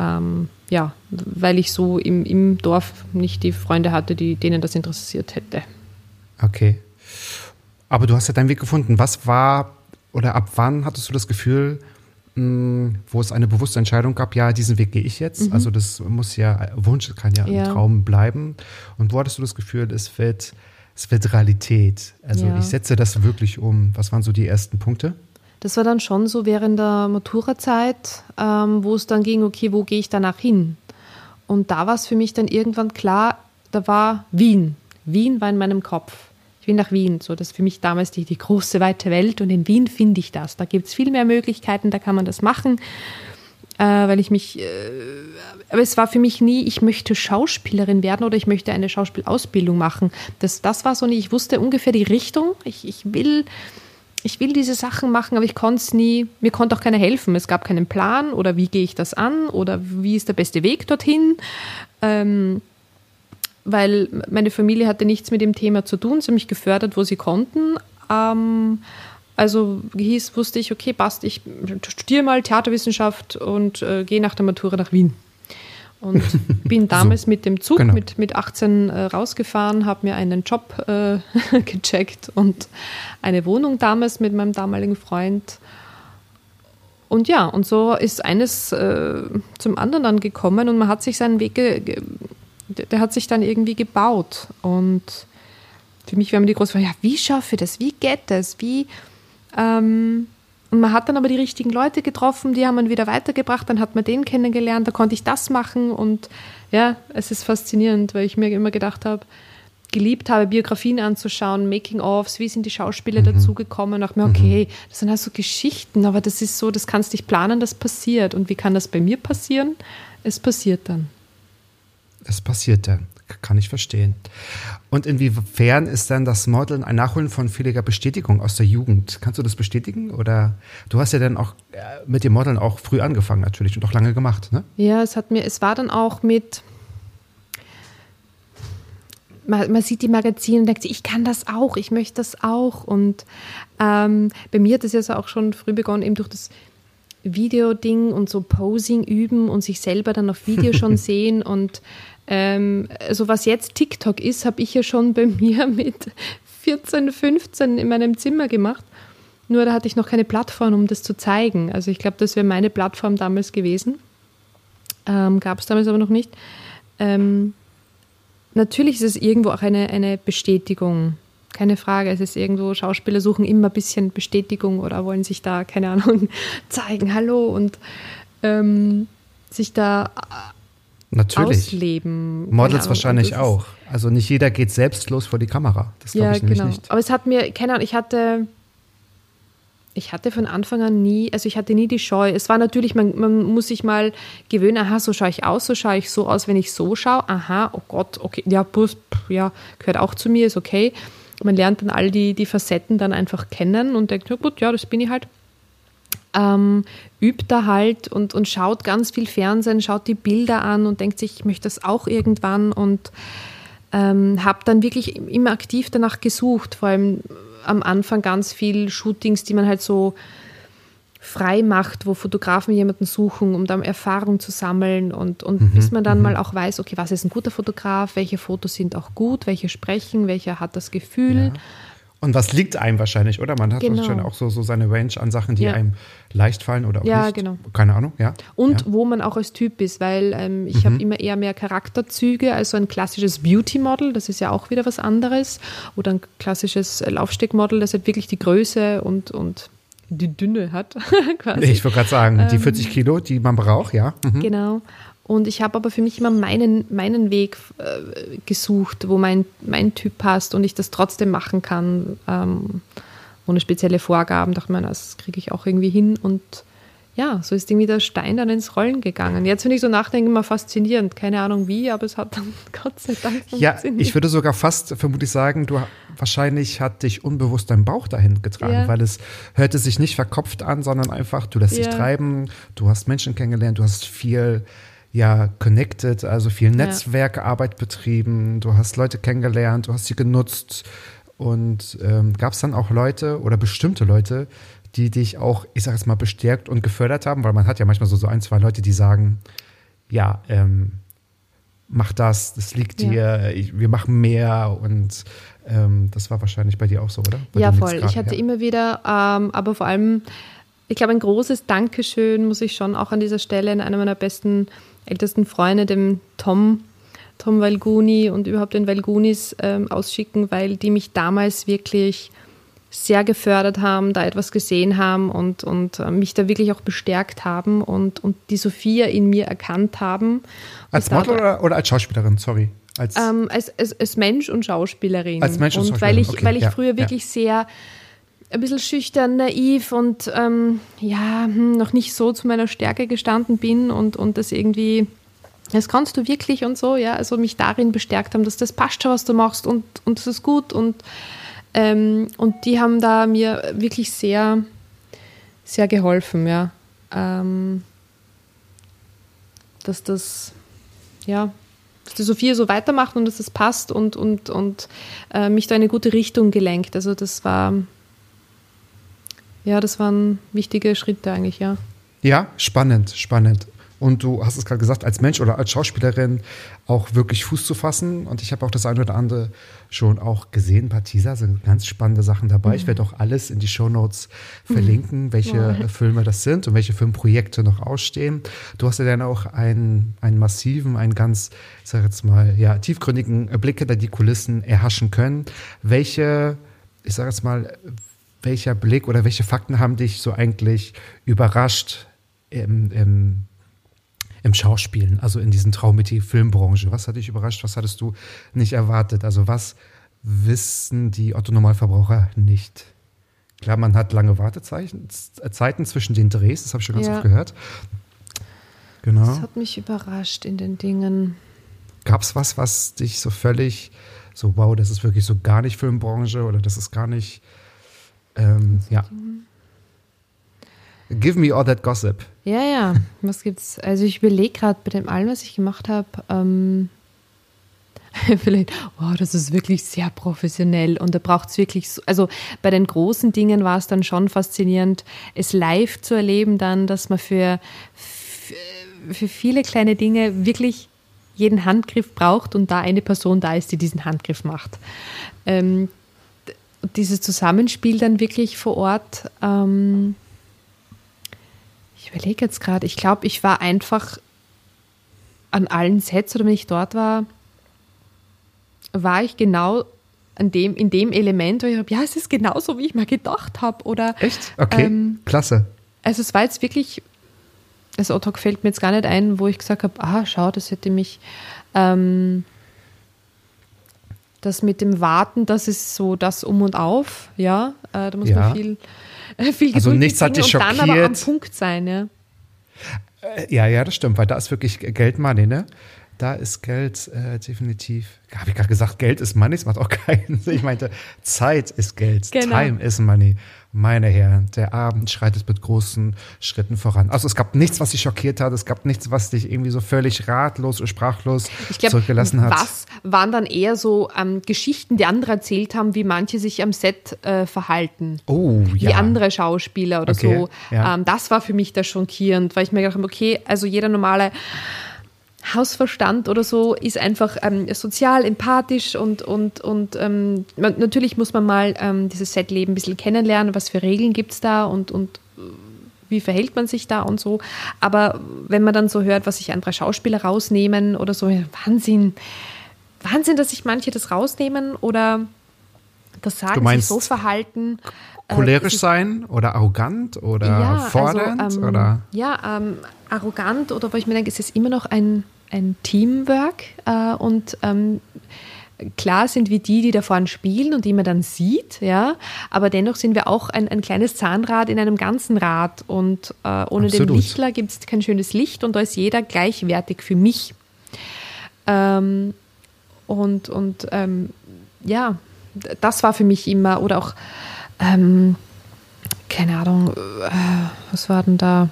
Ähm, ja, weil ich so im, im Dorf nicht die Freunde hatte, die, denen das interessiert hätte. Okay. Aber du hast ja deinen Weg gefunden. Was war oder ab wann hattest du das Gefühl, mh, wo es eine bewusste Entscheidung gab, ja, diesen Weg gehe ich jetzt? Also das muss ja, Wunsch kann ja, Ja. ein Traum bleiben. Und wo hattest du das Gefühl, es wird, es wird Realität? Also Ja. ich setze das wirklich um. Was waren so die ersten Punkte? Das war dann schon so während der Maturazeit, ähm, wo es dann ging, okay, wo gehe ich danach hin? Und da war es für mich dann irgendwann klar, da war Wien. Wien war in meinem Kopf. Ich will nach Wien. So, das ist für mich damals die, die große, weite Welt. Und in Wien finde ich das. Da gibt es viel mehr Möglichkeiten, da kann man das machen. Äh, weil ich mich, äh, aber es war für mich nie, ich möchte Schauspielerin werden oder ich möchte eine Schauspielausbildung machen. Das, das war so nie, ich wusste ungefähr die Richtung. Ich, ich will ich will diese Sachen machen, aber ich konnte es nie, mir konnte auch keiner helfen. Es gab keinen Plan oder wie gehe ich das an oder wie ist der beste Weg dorthin. Ähm, weil meine Familie hatte nichts mit dem Thema zu tun, sie haben mich gefördert, wo sie konnten. Ähm, also hieß, wusste ich, okay, passt, ich studiere mal Theaterwissenschaft und äh, gehe nach der Matura nach Wien. Und bin damals so, mit dem Zug genau. mit, mit 18 äh, rausgefahren, habe mir einen Job äh, gecheckt und eine Wohnung damals mit meinem damaligen Freund. Und ja, und so ist eines äh, zum anderen dann gekommen und man hat sich seinen Weg, der hat sich dann irgendwie gebaut. Und für mich war immer die große Frage, ja, wie schaffe ich das? Wie geht das? Wie, ähm, und man hat dann aber die richtigen Leute getroffen, die haben man wieder weitergebracht, dann hat man den kennengelernt, da konnte ich das machen und ja, es ist faszinierend, weil ich mir immer gedacht habe, geliebt habe, Biografien anzuschauen, Making-ofs, wie sind die Schauspieler mhm. dazugekommen, auch mir, mhm. okay, das sind halt so Geschichten, aber das ist so, das kannst du nicht planen, das passiert. Und wie kann das bei mir passieren? Es passiert dann. Es passiert dann kann ich verstehen. Und inwiefern ist dann das Modeln ein Nachholen von vieler Bestätigung aus der Jugend? Kannst du das bestätigen? Oder du hast ja dann auch äh, mit dem Modeln auch früh angefangen natürlich und auch lange gemacht, ne? Ja, es hat mir, es war dann auch mit, man, man sieht die Magazine und denkt sich, ich kann das auch, ich möchte das auch. Und ähm, bei mir hat es ja auch schon früh begonnen, eben durch das Video-Ding und so Posing üben und sich selber dann auf Video schon sehen und ähm, also was jetzt TikTok ist, habe ich ja schon bei mir mit 14, 15 in meinem Zimmer gemacht. Nur da hatte ich noch keine Plattform, um das zu zeigen. Also ich glaube, das wäre meine Plattform damals gewesen. Ähm, Gab es damals aber noch nicht. Ähm, natürlich ist es irgendwo auch eine, eine Bestätigung. Keine Frage. Es ist irgendwo, Schauspieler suchen immer ein bisschen Bestätigung oder wollen sich da, keine Ahnung, zeigen, hallo und ähm, sich da Natürlich. ausleben. Models wahrscheinlich auch. Also nicht jeder geht selbstlos vor die Kamera. Das glaube ja, ich nämlich genau. nicht. Aber es hat mir, keine Ahnung, ich hatte, ich hatte von Anfang an nie, also ich hatte nie die Scheu. Es war natürlich, man, man muss sich mal gewöhnen, aha, so schaue ich aus, so schaue ich so aus, wenn ich so schaue. Aha, oh Gott, okay, ja, pff, ja, gehört auch zu mir, ist okay. Man lernt dann all die, die Facetten dann einfach kennen und denkt, ja gut, ja, das bin ich halt ähm, übt da halt und, und schaut ganz viel Fernsehen, schaut die Bilder an und denkt sich, ich möchte das auch irgendwann und ähm, habe dann wirklich immer aktiv danach gesucht, vor allem am Anfang ganz viel Shootings, die man halt so frei macht, wo Fotografen jemanden suchen, um dann Erfahrung zu sammeln und, und mhm, bis man dann mhm. mal auch weiß, okay, was ist ein guter Fotograf, welche Fotos sind auch gut, welche sprechen, welcher hat das Gefühl. Ja. Und was liegt einem wahrscheinlich, oder? Man hat genau. wahrscheinlich auch so, so seine Range an Sachen, die ja. einem leicht fallen oder auch ja, nicht. Genau. Keine Ahnung, ja. Und ja. wo man auch als Typ ist, weil ähm, ich mhm. habe immer eher mehr Charakterzüge als so ein klassisches Beauty-Model, das ist ja auch wieder was anderes. Oder ein klassisches Laufsteckmodel, das hat wirklich die Größe und, und die Dünne hat. quasi. Ich wollte gerade sagen, die 40 ähm, Kilo, die man braucht, ja. Mhm. Genau. Und ich habe aber für mich immer meinen, meinen Weg äh, gesucht, wo mein, mein Typ passt und ich das trotzdem machen kann, ähm, ohne spezielle Vorgaben. Dachte man, das kriege ich auch irgendwie hin. Und ja, so ist irgendwie der Stein dann ins Rollen gegangen. Jetzt, wenn ich so nachdenke, immer faszinierend. Keine Ahnung wie, aber es hat dann Gott sei Dank. Ja, ich würde sogar fast vermutlich sagen, du wahrscheinlich hat dich unbewusst dein Bauch dahin getragen, ja. weil es hörte sich nicht verkopft an, sondern einfach, du lässt ja. dich treiben, du hast Menschen kennengelernt, du hast viel ja connected, also viel Netzwerkarbeit betrieben, du hast Leute kennengelernt, du hast sie genutzt und ähm, gab es dann auch Leute oder bestimmte Leute, die dich auch, ich sag jetzt mal, bestärkt und gefördert haben, weil man hat ja manchmal so, so ein, zwei Leute, die sagen, ja, ähm, mach das, das liegt ja. dir, ich, wir machen mehr und ähm, das war wahrscheinlich bei dir auch so, oder? Bei ja, voll. Ich hatte ja. immer wieder, ähm, aber vor allem, ich glaube, ein großes Dankeschön muss ich schon auch an dieser Stelle in einer meiner besten ältesten Freunde, dem Tom, Tom Valguni und überhaupt den Valgunis ähm, ausschicken, weil die mich damals wirklich sehr gefördert haben, da etwas gesehen haben und, und äh, mich da wirklich auch bestärkt haben und, und die Sophia in mir erkannt haben. Als Model oder, oder als Schauspielerin, sorry? Als, ähm, als, als, als, Mensch und Schauspielerin. Als Mensch und, und weil ich, okay, weil ich ja, früher wirklich ja. sehr ein bisschen schüchtern, naiv und ähm, ja, hm, noch nicht so zu meiner Stärke gestanden bin und, und das irgendwie, das kannst du wirklich und so, ja, also mich darin bestärkt haben, dass das passt was du machst und, und das ist gut und, ähm, und die haben da mir wirklich sehr, sehr geholfen, ja, ähm, dass das, ja, dass die Sophia so weitermacht und dass das passt und, und, und äh, mich da in eine gute Richtung gelenkt. Also das war, ja, das waren wichtige Schritte eigentlich, ja. Ja, spannend, spannend. Und du hast es gerade gesagt, als Mensch oder als Schauspielerin auch wirklich Fuß zu fassen. Und ich habe auch das eine oder andere schon auch gesehen. Ein paar Teaser sind ganz spannende Sachen dabei. Mhm. Ich werde auch alles in die Shownotes verlinken, mhm. welche ja. Filme das sind und welche Filmprojekte noch ausstehen. Du hast ja dann auch einen, einen massiven, einen ganz, ich sage jetzt mal, ja, tiefgründigen Blick hinter die Kulissen erhaschen können. Welche, ich sage jetzt mal, welcher Blick oder welche Fakten haben dich so eigentlich überrascht im, im, im Schauspielen, also in diesem Traumetier Filmbranche? Was hat dich überrascht? Was hattest du nicht erwartet? Also was wissen die Otto-Normalverbraucher nicht? Klar, man hat lange Wartezeiten Zeiten zwischen den Drehs, das habe ich schon ganz ja. oft gehört. Genau. Das hat mich überrascht in den Dingen. Gab es was, was dich so völlig so, wow, das ist wirklich so gar nicht Filmbranche oder das ist gar nicht ähm, ja. Give me all that gossip. Ja, ja. Was gibt's? Also ich überlege gerade bei dem allem, was ich gemacht habe, ähm, vielleicht, oh, das ist wirklich sehr professionell und da braucht es wirklich, so, also bei den großen Dingen war es dann schon faszinierend, es live zu erleben dann, dass man für, für viele kleine Dinge wirklich jeden Handgriff braucht und da eine Person da ist, die diesen Handgriff macht. Ähm, dieses Zusammenspiel dann wirklich vor Ort, ähm, ich überlege jetzt gerade, ich glaube, ich war einfach an allen Sets oder wenn ich dort war, war ich genau an dem, in dem Element, wo ich habe, ja, es ist genauso, wie ich mal gedacht habe. Oder, Echt? Okay, ähm, klasse. Also es war jetzt wirklich, das Otto fällt mir jetzt gar nicht ein, wo ich gesagt habe, ah, schau, das hätte mich ähm, das mit dem Warten, das ist so das Um und Auf, ja. Äh, da muss ja. man viel, äh, viel Also nichts hat dich schockiert. Und dann aber am Punkt sein, ja. Äh, ja, ja, das stimmt, weil da ist wirklich Geld Money, ne? Da ist Geld äh, definitiv. Habe ich gerade gesagt, Geld ist Money, das macht auch keinen Sinn. Ich meinte, Zeit ist Geld, genau. Time is Money. Meine Herren, der Abend schreitet mit großen Schritten voran. Also es gab nichts, was dich schockiert hat, es gab nichts, was dich irgendwie so völlig ratlos und sprachlos glaub, zurückgelassen hat. Was waren dann eher so ähm, Geschichten, die andere erzählt haben, wie manche sich am Set äh, verhalten. Oh, ja. Wie andere Schauspieler oder okay, so. Ja. Ähm, das war für mich da schockierend, weil ich mir gedacht habe, okay, also jeder normale Hausverstand oder so ist einfach ähm, sozial, empathisch und, und, und ähm, man, natürlich muss man mal ähm, dieses Setleben ein bisschen kennenlernen, was für Regeln gibt es da und, und wie verhält man sich da und so. Aber wenn man dann so hört, was sich andere Schauspieler rausnehmen oder so, Wahnsinn. Wahnsinn, dass sich manche das rausnehmen oder das sagen, sich so verhalten. Äh, cholerisch äh, sein oder arrogant oder ja, also, fordernd? Also, oder? Ja, ähm, arrogant oder wo ich mir denke, es ist immer noch ein, ein Teamwork äh, und ähm, klar sind wir die, die da vorne spielen und die man dann sieht, ja, aber dennoch sind wir auch ein, ein kleines Zahnrad in einem ganzen Rad und äh, ohne Absolut. den Lichtler gibt es kein schönes Licht und da ist jeder gleichwertig für mich. Ähm, und und ähm, ja, das war für mich immer, oder auch, ähm, keine Ahnung, äh, was war denn da?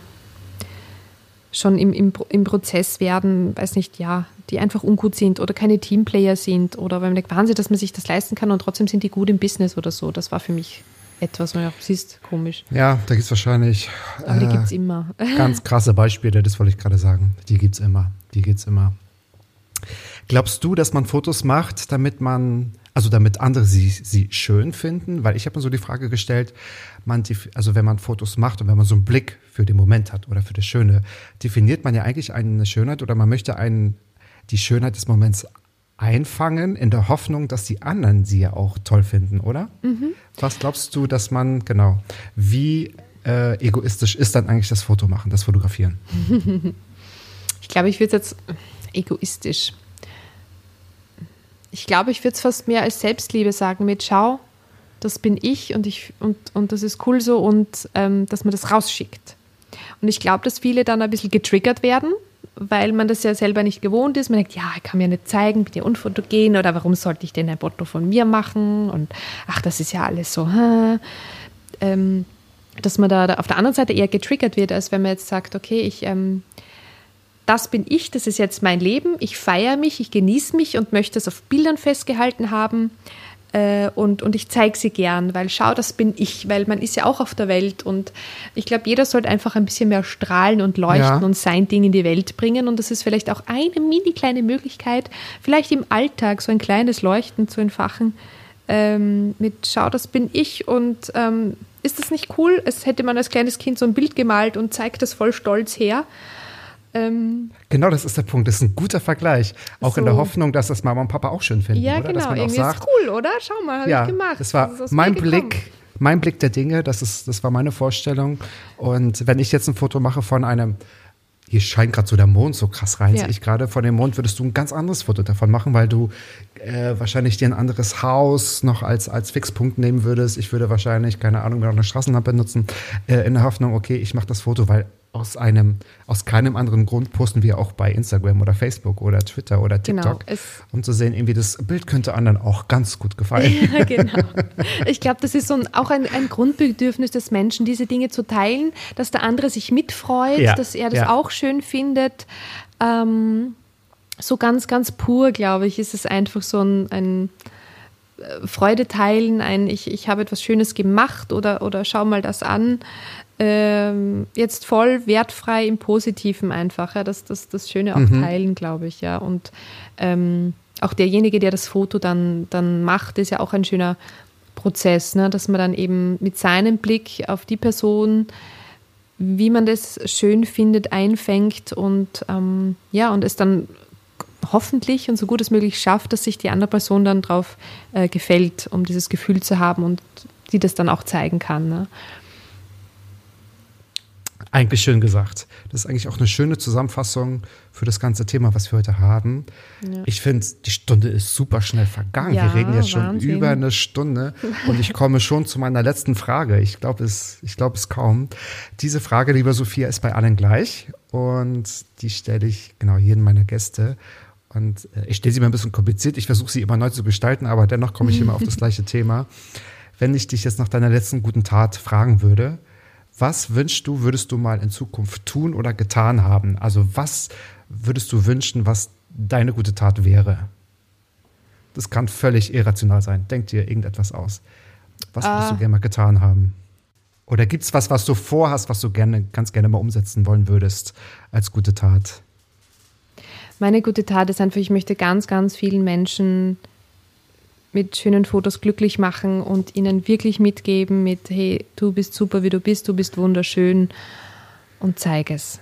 Schon im, im, im Prozess werden, weiß nicht, ja, die einfach ungut sind oder keine Teamplayer sind oder weil man denkt, Wahnsinn, dass man sich das leisten kann und trotzdem sind die gut im Business oder so. Das war für mich etwas, wo ja, siehst, komisch. Ja, da gibt es wahrscheinlich. Aber äh, die gibt es immer. ganz krasse Beispiele, das wollte ich gerade sagen. Die gibt es immer. Die gibt es immer. Glaubst du, dass man Fotos macht, damit man also damit andere sie, sie schön finden, weil ich habe mir so die Frage gestellt, man, also wenn man Fotos macht und wenn man so einen Blick für den Moment hat oder für das Schöne, definiert man ja eigentlich eine Schönheit oder man möchte einen, die Schönheit des Moments einfangen, in der Hoffnung, dass die anderen sie ja auch toll finden, oder? Mhm. Was glaubst du, dass man, genau, wie äh, egoistisch ist dann eigentlich das Foto machen, das Fotografieren? Ich glaube, ich würde jetzt egoistisch. Ich glaube, ich würde es fast mehr als Selbstliebe sagen mit Schau, das bin ich und, ich, und, und das ist cool so und ähm, dass man das rausschickt. Und ich glaube, dass viele dann ein bisschen getriggert werden, weil man das ja selber nicht gewohnt ist. Man denkt, ja, ich kann mir nicht zeigen, bin ja unfotogen oder warum sollte ich denn ein Foto von mir machen? Und ach, das ist ja alles so. Ähm, dass man da, auf der anderen Seite eher getriggert wird, als wenn man jetzt sagt, okay, ich, ähm, das bin ich, das ist jetzt mein Leben, ich feiere mich, ich genieße mich und möchte es auf Bildern festgehalten haben. Äh, und, und ich zeige sie gern, weil schau, das bin ich, weil man ist ja auch auf der Welt und ich glaube, jeder sollte einfach ein bisschen mehr strahlen und leuchten ja. und sein Ding in die Welt bringen und das ist vielleicht auch eine mini kleine Möglichkeit, vielleicht im Alltag so ein kleines Leuchten zu entfachen ähm, mit schau, das bin ich und ähm, ist das nicht cool? Es hätte man als kleines Kind so ein Bild gemalt und zeigt das voll stolz her. Ähm, genau, das ist der Punkt. Das ist ein guter Vergleich. Auch so. in der Hoffnung, dass das Mama und Papa auch schön finden. Ja, oder? genau. Irgendwie sagt, ist cool, oder? Schau mal, habe ja, ich gemacht. Das war das mein Blick. Mein Blick der Dinge, das, ist, das war meine Vorstellung. Und wenn ich jetzt ein Foto mache von einem hier scheint gerade so der Mond so krass rein, ja. sehe ich gerade. Von dem Mond würdest du ein ganz anderes Foto davon machen, weil du äh, wahrscheinlich dir ein anderes Haus noch als, als Fixpunkt nehmen würdest. Ich würde wahrscheinlich, keine Ahnung, noch eine Straßenlampe nutzen, äh, in der Hoffnung, okay, ich mache das Foto, weil aus einem, aus keinem anderen Grund posten wir auch bei Instagram oder Facebook oder Twitter oder genau, TikTok, genau, um zu sehen, irgendwie das Bild könnte anderen auch ganz gut gefallen. Ja, genau. Ich glaube, das ist so ein, auch ein, ein, Grundbedürfnis des Menschen, diese Dinge zu teilen, dass der andere sich mitfreut, ja, dass er das ja. auch schön findet. Ähm, so ganz, ganz pur, glaube ich, ist es einfach so ein, ein äh, Freude teilen, ein ich, ich habe etwas Schönes gemacht oder, oder schau mal das an ähm, jetzt voll wertfrei im Positiven einfach. Ja, das, das, das Schöne auch mhm. teilen, glaube ich, ja. Und ähm, auch derjenige, der das Foto dann, dann macht, ist ja auch ein schöner Prozess, ne? dass man dann eben mit seinem Blick auf die Person, wie man das schön findet, einfängt und ähm, ja, und es dann hoffentlich und so gut es möglich schafft, dass sich die andere Person dann drauf äh, gefällt, um dieses Gefühl zu haben und die das dann auch zeigen kann. Ne? Eigentlich schön gesagt. Das ist eigentlich auch eine schöne Zusammenfassung für das ganze Thema, was wir heute haben. Ja. Ich finde, die Stunde ist super schnell vergangen. Ja, wir reden jetzt schon Wahnsinn. über eine Stunde und ich komme schon zu meiner letzten Frage. Ich glaube es, ich glaube es kaum. Diese Frage, liebe Sophia, ist bei allen gleich und die stelle ich genau jedem meiner Gäste. Und äh, ich stelle sie mir ein bisschen kompliziert. Ich versuche sie immer neu zu gestalten, aber dennoch komme ich immer auf das gleiche Thema. Wenn ich dich jetzt nach deiner letzten guten Tat fragen würde, was wünschst du, würdest du mal in Zukunft tun oder getan haben? Also was würdest du wünschen, was deine gute Tat wäre? Das kann völlig irrational sein. Denk dir irgendetwas aus. Was würdest uh. du ah. gerne mal getan haben? Oder gibt es was, was du vorhast, was du gerne, ganz gerne mal umsetzen wollen würdest als gute Tat? Meine gute Tat ist einfach, ich möchte ganz, ganz vielen Menschen mit schönen Fotos glücklich machen und ihnen wirklich mitgeben mit, hey, du bist super, wie du bist, du bist wunderschön und zeig es.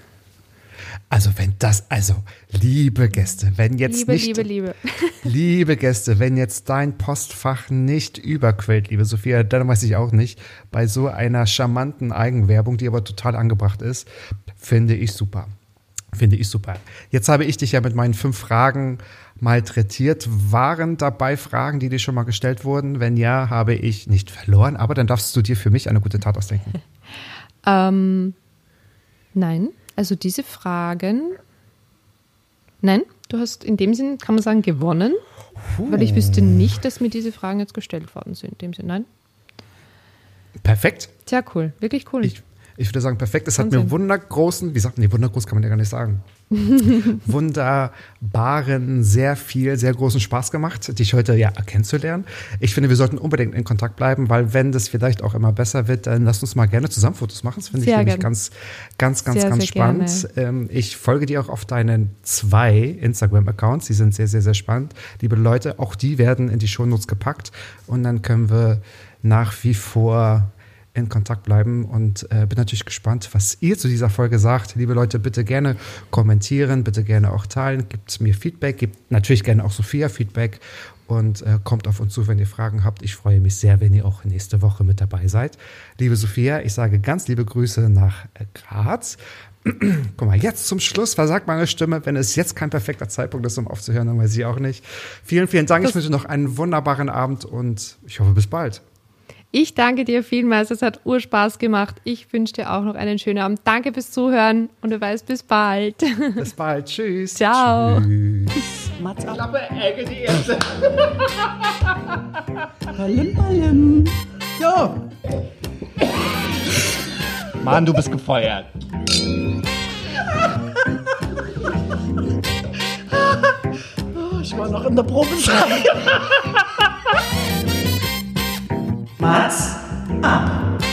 Also wenn das, also liebe Gäste, wenn jetzt liebe, nicht, liebe, liebe, liebe Gäste, wenn jetzt dein Postfach nicht überquellt, liebe Sophia, dann weiß ich auch nicht, bei so einer charmanten Eigenwerbung, die aber total angebracht ist, finde ich super. Finde ich super. Jetzt habe ich dich ja mit meinen fünf Fragen malträtiert. Waren dabei Fragen, die dir schon mal gestellt wurden? Wenn ja, habe ich nicht verloren, aber dann darfst du dir für mich eine gute Tat ausdenken. ähm, nein, also diese Fragen. Nein, du hast in dem Sinn, kann man sagen, gewonnen. Puh. Weil ich wüsste nicht, dass mir diese Fragen jetzt gestellt worden sind. In dem Sinn, nein. Perfekt. Sehr cool, wirklich cool. Ich, ich würde sagen, perfekt. Es hat mir wundergroßen, wie sagt man, nee, wundergroß kann man ja gar nicht sagen. wunderbaren, sehr viel, sehr großen Spaß gemacht, dich heute ja kennenzulernen. Ich finde, wir sollten unbedingt in Kontakt bleiben, weil wenn das vielleicht auch immer besser wird, dann lass uns mal gerne zusammen Fotos machen. Das finde ich nämlich ganz, ganz, ganz, sehr, ganz sehr spannend. Ähm, ich folge dir auch auf deinen zwei Instagram-Accounts. Die sind sehr, sehr, sehr spannend. Liebe Leute, auch die werden in die Shownotes gepackt und dann können wir nach wie vor in Kontakt bleiben und äh, bin natürlich gespannt, was ihr zu dieser Folge sagt. Liebe Leute, bitte gerne kommentieren, bitte gerne auch teilen, gebt mir Feedback, gebt natürlich gerne auch Sophia Feedback und äh, kommt auf uns zu, wenn ihr Fragen habt. Ich freue mich sehr, wenn ihr auch nächste Woche mit dabei seid. Liebe Sophia, ich sage ganz liebe Grüße nach äh, Graz. Guck mal, jetzt zum Schluss versagt meine Stimme. Wenn es jetzt kein perfekter Zeitpunkt ist, um aufzuhören, dann weiß ich auch nicht. Vielen, vielen Dank. Ich wünsche noch einen wunderbaren Abend und ich hoffe, bis bald. Ich danke dir vielmals. Es hat Urspaß gemacht. Ich wünsche dir auch noch einen schönen Abend. Danke fürs Zuhören und du weißt, bis bald. Bis bald. Tschüss. Ciao. Tschüss. Mats ab. Klappe, Ecke, die erste. Palim, palim. Jo. Mann, du bist gefeuert. ich war noch in der Probezeit. What's ah, up?